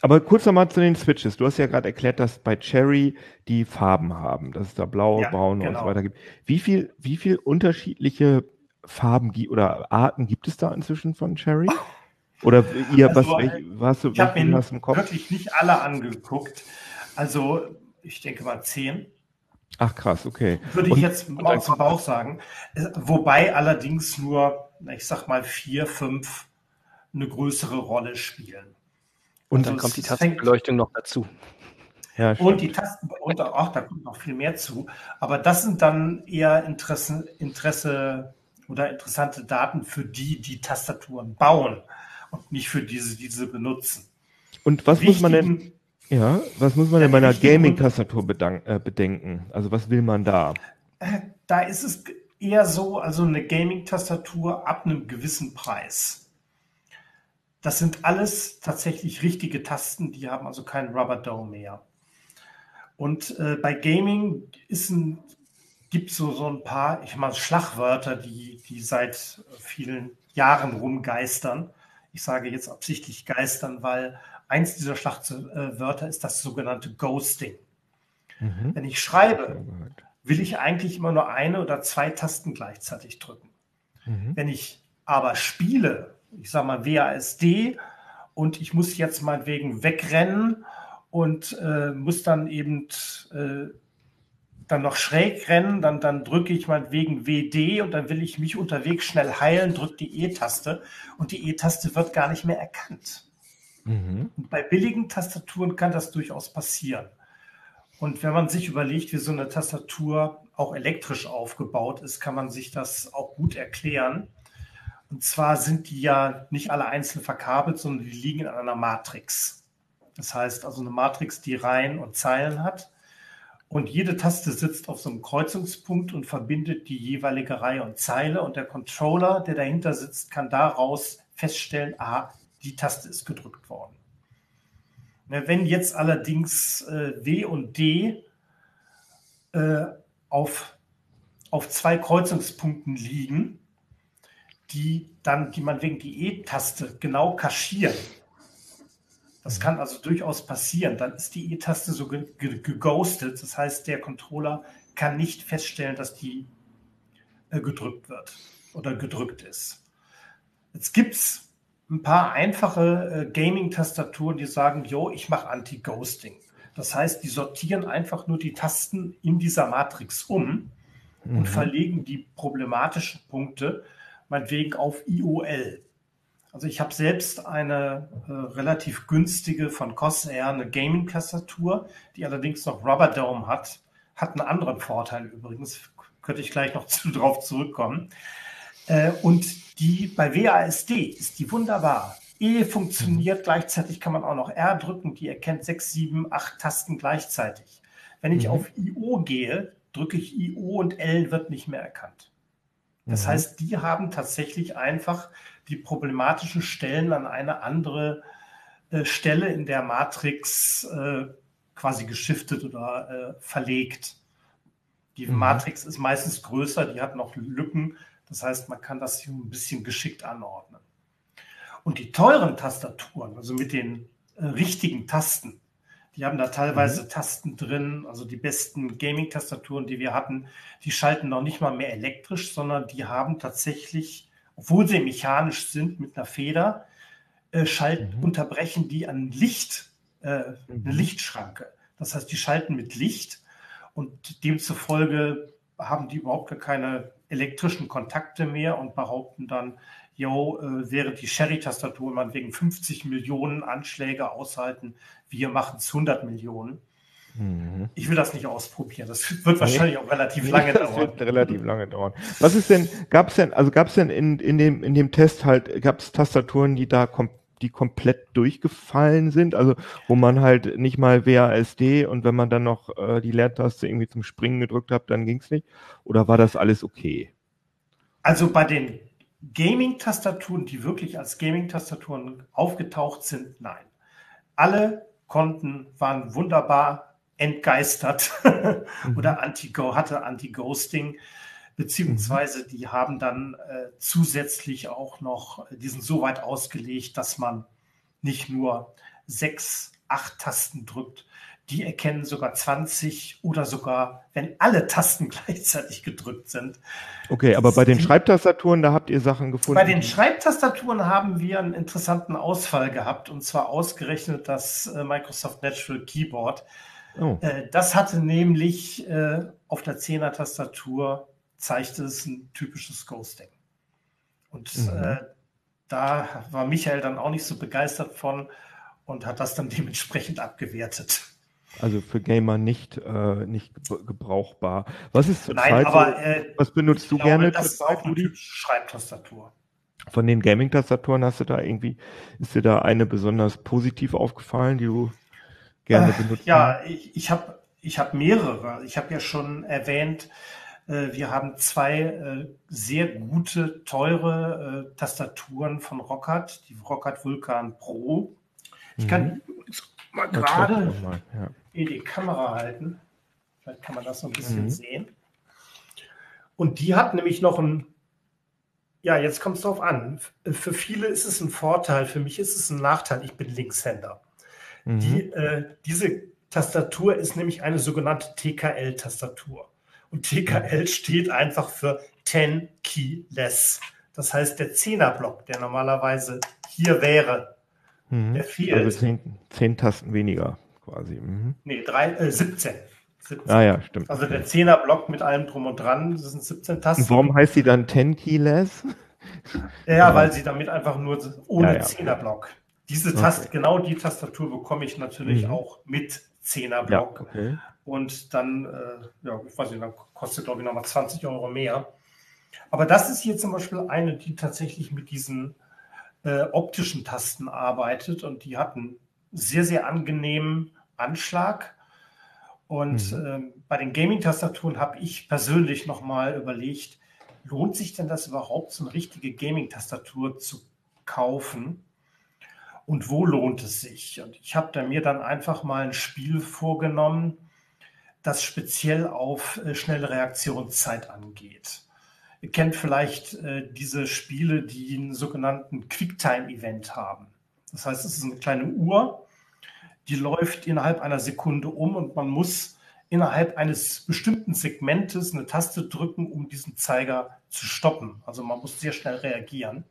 Aber kurz nochmal zu den Switches. Du hast ja gerade erklärt, dass bei Cherry die Farben haben, dass es da blau, ja, braun genau. und so genau. weiter gibt. Wie viel, wie viel unterschiedliche Farben oder Arten gibt es da inzwischen von Cherry? Oder ihr, also, was, was, ich habe mir im Kopf? wirklich nicht alle angeguckt. Also ich denke mal zehn. Ach krass, okay. Würde ich jetzt mal aus dem Bauch sagen. Wobei allerdings nur, ich sag mal, vier, fünf eine größere Rolle spielen. Und also dann kommt die Tastenbeleuchtung noch dazu. Ja, und die Tasten, und auch da kommt noch viel mehr zu. Aber das sind dann eher Interesse, Interesse oder interessante Daten für die, die Tastaturen bauen und nicht für diese, die diese benutzen. Und was muss man denn, ja, was muss man denn bei einer Gaming-Tastatur äh, bedenken? Also was will man da? Äh, da ist es eher so, also eine Gaming-Tastatur ab einem gewissen Preis. Das sind alles tatsächlich richtige Tasten, die haben also keinen Rubber Dome mehr. Und äh, bei Gaming ist ein, gibt so, so ein paar, ich meine, Schlagwörter, die, die seit vielen Jahren rumgeistern ich sage jetzt absichtlich geistern, weil eins dieser Schlachtwörter ist das sogenannte Ghosting. Mhm. Wenn ich schreibe, will ich eigentlich immer nur eine oder zwei Tasten gleichzeitig drücken. Mhm. Wenn ich aber spiele, ich sage mal WASD, und ich muss jetzt meinetwegen wegrennen und äh, muss dann eben äh, dann noch schräg rennen, dann, dann drücke ich meinetwegen WD und dann will ich mich unterwegs schnell heilen, drücke die E-Taste und die E-Taste wird gar nicht mehr erkannt. Mhm. Und bei billigen Tastaturen kann das durchaus passieren. Und wenn man sich überlegt, wie so eine Tastatur auch elektrisch aufgebaut ist, kann man sich das auch gut erklären. Und zwar sind die ja nicht alle einzeln verkabelt, sondern die liegen in einer Matrix. Das heißt also eine Matrix, die Reihen und Zeilen hat. Und jede Taste sitzt auf so einem Kreuzungspunkt und verbindet die jeweilige Reihe und Zeile. Und der Controller, der dahinter sitzt, kann daraus feststellen, ah, die Taste ist gedrückt worden. Wenn jetzt allerdings äh, W und D äh, auf, auf zwei Kreuzungspunkten liegen, die dann, die man wegen die E-Taste genau kaschieren, das kann also durchaus passieren. Dann ist die E-Taste so geghostet. Das heißt, der Controller kann nicht feststellen, dass die äh, gedrückt wird oder gedrückt ist. Jetzt gibt es ein paar einfache äh, Gaming-Tastaturen, die sagen, jo, ich mache Anti-Ghosting. Das heißt, die sortieren einfach nur die Tasten in dieser Matrix um mhm. und verlegen die problematischen Punkte meinetwegen auf IOL. Also ich habe selbst eine äh, relativ günstige von Corsair, eine Gaming-Tastatur, die allerdings noch Rubber Dome hat. Hat einen anderen Vorteil übrigens, könnte ich gleich noch zu, drauf zurückkommen. Äh, und die bei WASD ist die wunderbar. E funktioniert, mhm. gleichzeitig kann man auch noch R drücken, die erkennt sechs, sieben, acht Tasten gleichzeitig. Wenn ich mhm. auf IO gehe, drücke ich IO und L wird nicht mehr erkannt. Das mhm. heißt, die haben tatsächlich einfach die problematischen Stellen an eine andere äh, Stelle in der Matrix äh, quasi geschiftet oder äh, verlegt. Die mhm. Matrix ist meistens größer, die hat noch Lücken. Das heißt, man kann das hier ein bisschen geschickt anordnen. Und die teuren Tastaturen, also mit den äh, richtigen Tasten, die haben da teilweise mhm. Tasten drin, also die besten Gaming-Tastaturen, die wir hatten, die schalten noch nicht mal mehr elektrisch, sondern die haben tatsächlich obwohl sie mechanisch sind mit einer Feder, äh, schalten, mhm. unterbrechen die an Licht, äh, eine mhm. Lichtschranke. Das heißt, die schalten mit Licht und demzufolge haben die überhaupt gar keine elektrischen Kontakte mehr und behaupten dann, jo, äh, während die Sherry-Tastatur man wegen 50 Millionen Anschläge aushalten, wir machen es 100 Millionen. Mhm. Ich will das nicht ausprobieren. Das wird wahrscheinlich auch relativ lange das dauern. Wird relativ lange dauern. Was ist denn, gab es denn, also gab es denn in, in, dem, in dem Test halt, gab es Tastaturen, die da kom die komplett durchgefallen sind, also wo man halt nicht mal WASD und wenn man dann noch äh, die Leertaste irgendwie zum Springen gedrückt hat, dann ging's nicht? Oder war das alles okay? Also bei den Gaming-Tastaturen, die wirklich als Gaming-Tastaturen aufgetaucht sind, nein. Alle konnten, waren wunderbar entgeistert mhm. oder Anti-Go hatte Anti-Ghosting, beziehungsweise mhm. die haben dann äh, zusätzlich auch noch, die sind so weit ausgelegt, dass man nicht nur sechs, acht Tasten drückt, die erkennen sogar 20 oder sogar, wenn alle Tasten gleichzeitig gedrückt sind. Okay, aber bei den Schreibtastaturen, da habt ihr Sachen gefunden. Bei den Schreibtastaturen haben wir einen interessanten Ausfall gehabt und zwar ausgerechnet das äh, Microsoft Natural Keyboard. Oh. Äh, das hatte nämlich äh, auf der 10er Tastatur zeigte es ein typisches Ghosting. Und mhm. äh, da war Michael dann auch nicht so begeistert von und hat das dann dementsprechend abgewertet. Also für Gamer nicht, äh, nicht gebrauchbar. Was ist zurzeit Nein, aber, so, äh, was benutzt du glaube, gerne? Das ist auch eine Schreibtastatur. Von den Gaming-Tastaturen hast du da irgendwie, ist dir da eine besonders positiv aufgefallen, die du gerne äh, benutzt? Ja, ich, ich habe ich hab mehrere. Ich habe ja schon erwähnt, äh, wir haben zwei äh, sehr gute, teure äh, Tastaturen von Rockhard, die Rockhard Vulkan Pro. Ich kann mhm. mal gerade ja. in die Kamera halten. Vielleicht kann man das so ein bisschen mhm. sehen. Und die hat nämlich noch ein, ja, jetzt kommt es drauf an. Für viele ist es ein Vorteil, für mich ist es ein Nachteil. Ich bin Linkshänder. Mhm. Die, äh, diese Tastatur ist nämlich eine sogenannte TKL-Tastatur. Und TKL steht einfach für 10 Key Less. Das heißt, der Zehnerblock, der normalerweise hier wäre, mhm. der fehlt. Also zehn, zehn, Tasten weniger quasi. Mhm. Nee, drei, äh, 17. 17. Ah ja, stimmt. Also der Zehnerblock mit allem drum und dran, das sind 17 Tasten. Und warum heißt sie dann 10 Key Less? Ja, ja, weil sie damit einfach nur ohne ja, ja. Diese Taste, okay. genau die Tastatur bekomme ich natürlich mhm. auch mit 10er Block. Ja, okay. Und dann, äh, ja, ich weiß nicht, dann kostet, glaube ich, nochmal 20 Euro mehr. Aber das ist hier zum Beispiel eine, die tatsächlich mit diesen äh, optischen Tasten arbeitet und die hat einen sehr, sehr angenehmen Anschlag Und mhm. äh, bei den Gaming-Tastaturen habe ich persönlich nochmal überlegt, lohnt sich denn das überhaupt, so eine richtige Gaming-Tastatur zu kaufen? Und wo lohnt es sich? Und ich habe da mir dann einfach mal ein Spiel vorgenommen, das speziell auf äh, schnelle Reaktionszeit angeht. Ihr kennt vielleicht äh, diese Spiele, die einen sogenannten Quicktime-Event haben. Das heißt, es ist eine kleine Uhr, die läuft innerhalb einer Sekunde um und man muss innerhalb eines bestimmten Segmentes eine Taste drücken, um diesen Zeiger zu stoppen. Also man muss sehr schnell reagieren.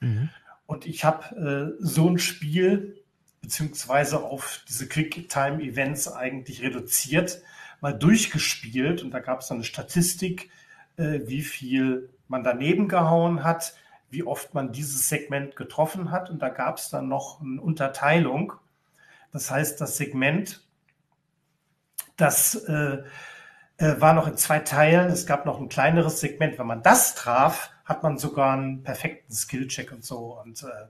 Mhm. Und ich habe äh, so ein Spiel beziehungsweise auf diese Quicktime-Events eigentlich reduziert, mal durchgespielt und da gab es eine Statistik, äh, wie viel man daneben gehauen hat, wie oft man dieses Segment getroffen hat und da gab es dann noch eine Unterteilung. Das heißt, das Segment, das äh, äh, war noch in zwei Teilen. Es gab noch ein kleineres Segment. Wenn man das traf, hat man sogar einen perfekten Skillcheck und so. Und äh,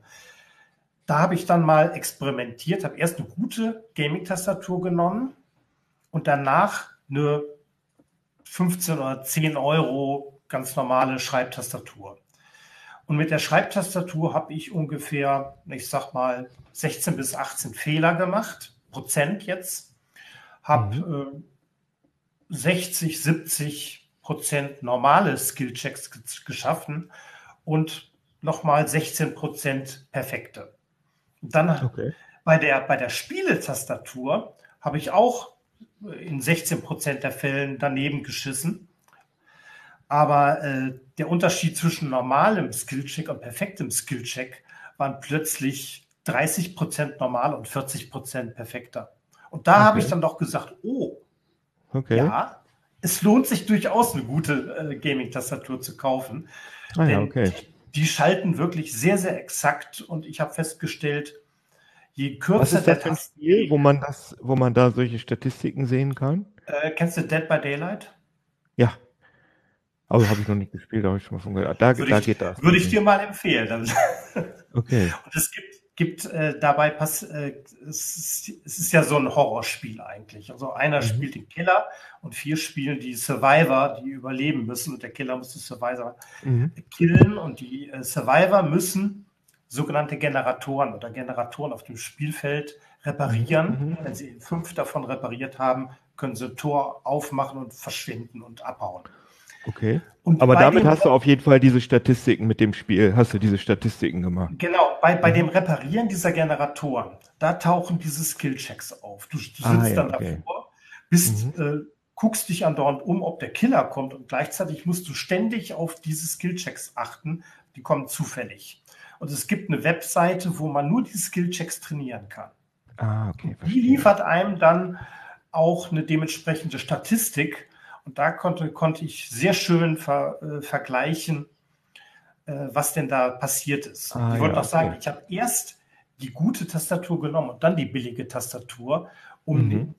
da habe ich dann mal experimentiert, habe erst eine gute Gaming-Tastatur genommen und danach eine 15 oder 10 Euro ganz normale Schreibtastatur. Und mit der Schreibtastatur habe ich ungefähr, ich sag mal, 16 bis 18 Fehler gemacht, Prozent jetzt. Habe mhm. äh, 60, 70 Prozent normale Skillchecks geschaffen und nochmal 16 Prozent perfekte. Und dann okay. bei der, bei der Spieletastatur habe ich auch in 16 Prozent der Fällen daneben geschissen. Aber äh, der Unterschied zwischen normalem Skillcheck und perfektem Skillcheck waren plötzlich 30 Prozent normal und 40 Prozent perfekter. Und da okay. habe ich dann doch gesagt, oh, okay. ja, es lohnt sich durchaus eine gute äh, Gaming-Tastatur zu kaufen. Ah, ja, okay. die, die schalten wirklich sehr, sehr exakt und ich habe festgestellt, Je kürzer Was ist das für ein Spiel, wo man das, wo man da solche Statistiken sehen kann? Äh, kennst du Dead by Daylight? Ja. Aber habe ich noch nicht gespielt, da habe ich schon mal von gehört. Da, da ich, geht das. Würde ich dir mal empfehlen. okay. Und es gibt, gibt äh, dabei, pass, äh, es, ist, es ist ja so ein Horrorspiel eigentlich. Also einer mhm. spielt den Killer und vier spielen die Survivor, die überleben müssen. Und der Killer muss die Survivor mhm. killen und die äh, Survivor müssen sogenannte Generatoren oder Generatoren auf dem Spielfeld reparieren. Mhm. mhm. Wenn Sie fünf davon repariert haben, können Sie ein Tor aufmachen und verschwinden und abhauen. Okay. Und Aber damit hast du auf jeden Fall diese Statistiken mit dem Spiel, hast du diese Statistiken gemacht. Genau, bei, bei mhm. dem Reparieren dieser Generatoren, da tauchen diese Skillchecks auf. Du, du sitzt ah, ja, dann okay. davor, bist, mhm. äh, guckst dich andauernd um, ob der Killer kommt und gleichzeitig musst du ständig auf diese Skillchecks achten, die kommen zufällig. Und es gibt eine Webseite, wo man nur die Skillchecks trainieren kann. Ah, okay. Die liefert einem dann auch eine dementsprechende Statistik. Und da konnte, konnte ich sehr schön ver, äh, vergleichen, äh, was denn da passiert ist. Ah, ich wollte ja, noch sagen, okay. ich habe erst die gute Tastatur genommen und dann die billige Tastatur, um, mhm.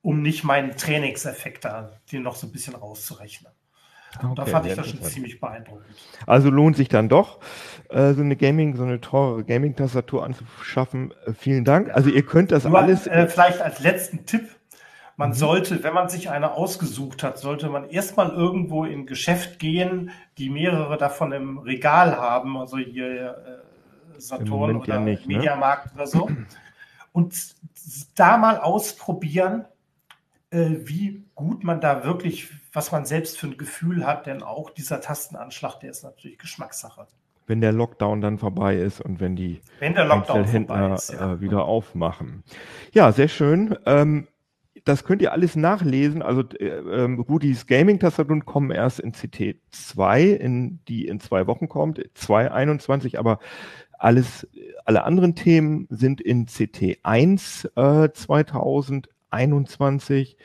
um nicht meinen Trainingseffekt da den noch so ein bisschen rauszurechnen. Okay, da fand ich das schon ziemlich beeindruckend. Also lohnt sich dann doch, äh, so eine Gaming, so eine teure Gaming-Tastatur anzuschaffen. Äh, vielen Dank. Also ihr könnt das Nur, alles. Äh, vielleicht als letzten Tipp. Man mhm. sollte, wenn man sich eine ausgesucht hat, sollte man erstmal irgendwo in Geschäft gehen, die mehrere davon im Regal haben, also hier äh, Saturn oder ja nicht, ne? Mediamarkt oder so. Und da mal ausprobieren, äh, wie gut man da wirklich was man selbst für ein Gefühl hat, denn auch dieser Tastenanschlag, der ist natürlich Geschmackssache. Wenn der Lockdown dann vorbei ist und wenn die wenn vorbei ist, ja. äh, wieder aufmachen. Ja, sehr schön. Ähm, das könnt ihr alles nachlesen. Also äh, ähm, Rudis Gaming-Tastaturen kommen erst in CT2, in, die in zwei Wochen kommt, 2.21, aber alles, alle anderen Themen sind in CT1 äh, 2021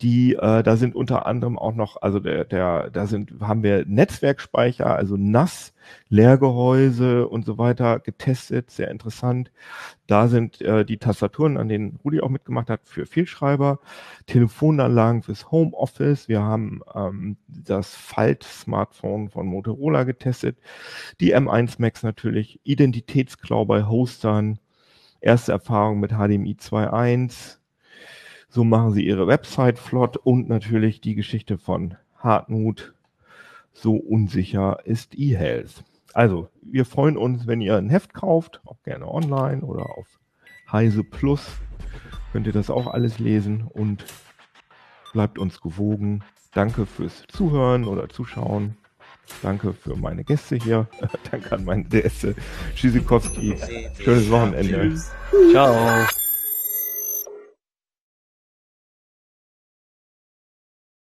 die äh, da sind unter anderem auch noch, also der, der, da sind, haben wir Netzwerkspeicher, also NAS, Leergehäuse und so weiter getestet, sehr interessant. Da sind äh, die Tastaturen, an denen Rudi auch mitgemacht hat, für Vielschreiber, Telefonanlagen fürs Homeoffice. Wir haben ähm, das Falt-Smartphone von Motorola getestet, die M1 Max natürlich, Identitätsklau bei Hostern, erste Erfahrung mit HDMI 2.1, So machen sie ihre Website flott und natürlich die Geschichte von Hartmut. So unsicher ist eHealth. Also, wir freuen uns, wenn ihr ein Heft kauft, auch gerne online oder auf Heise Plus. Könnt ihr das auch alles lesen und bleibt uns gewogen. Danke fürs Zuhören oder Zuschauen. Danke für meine Gäste hier. Danke an meine Gäste. Tschüssikowski. Schönes Wochenende. Tschüss. Ciao.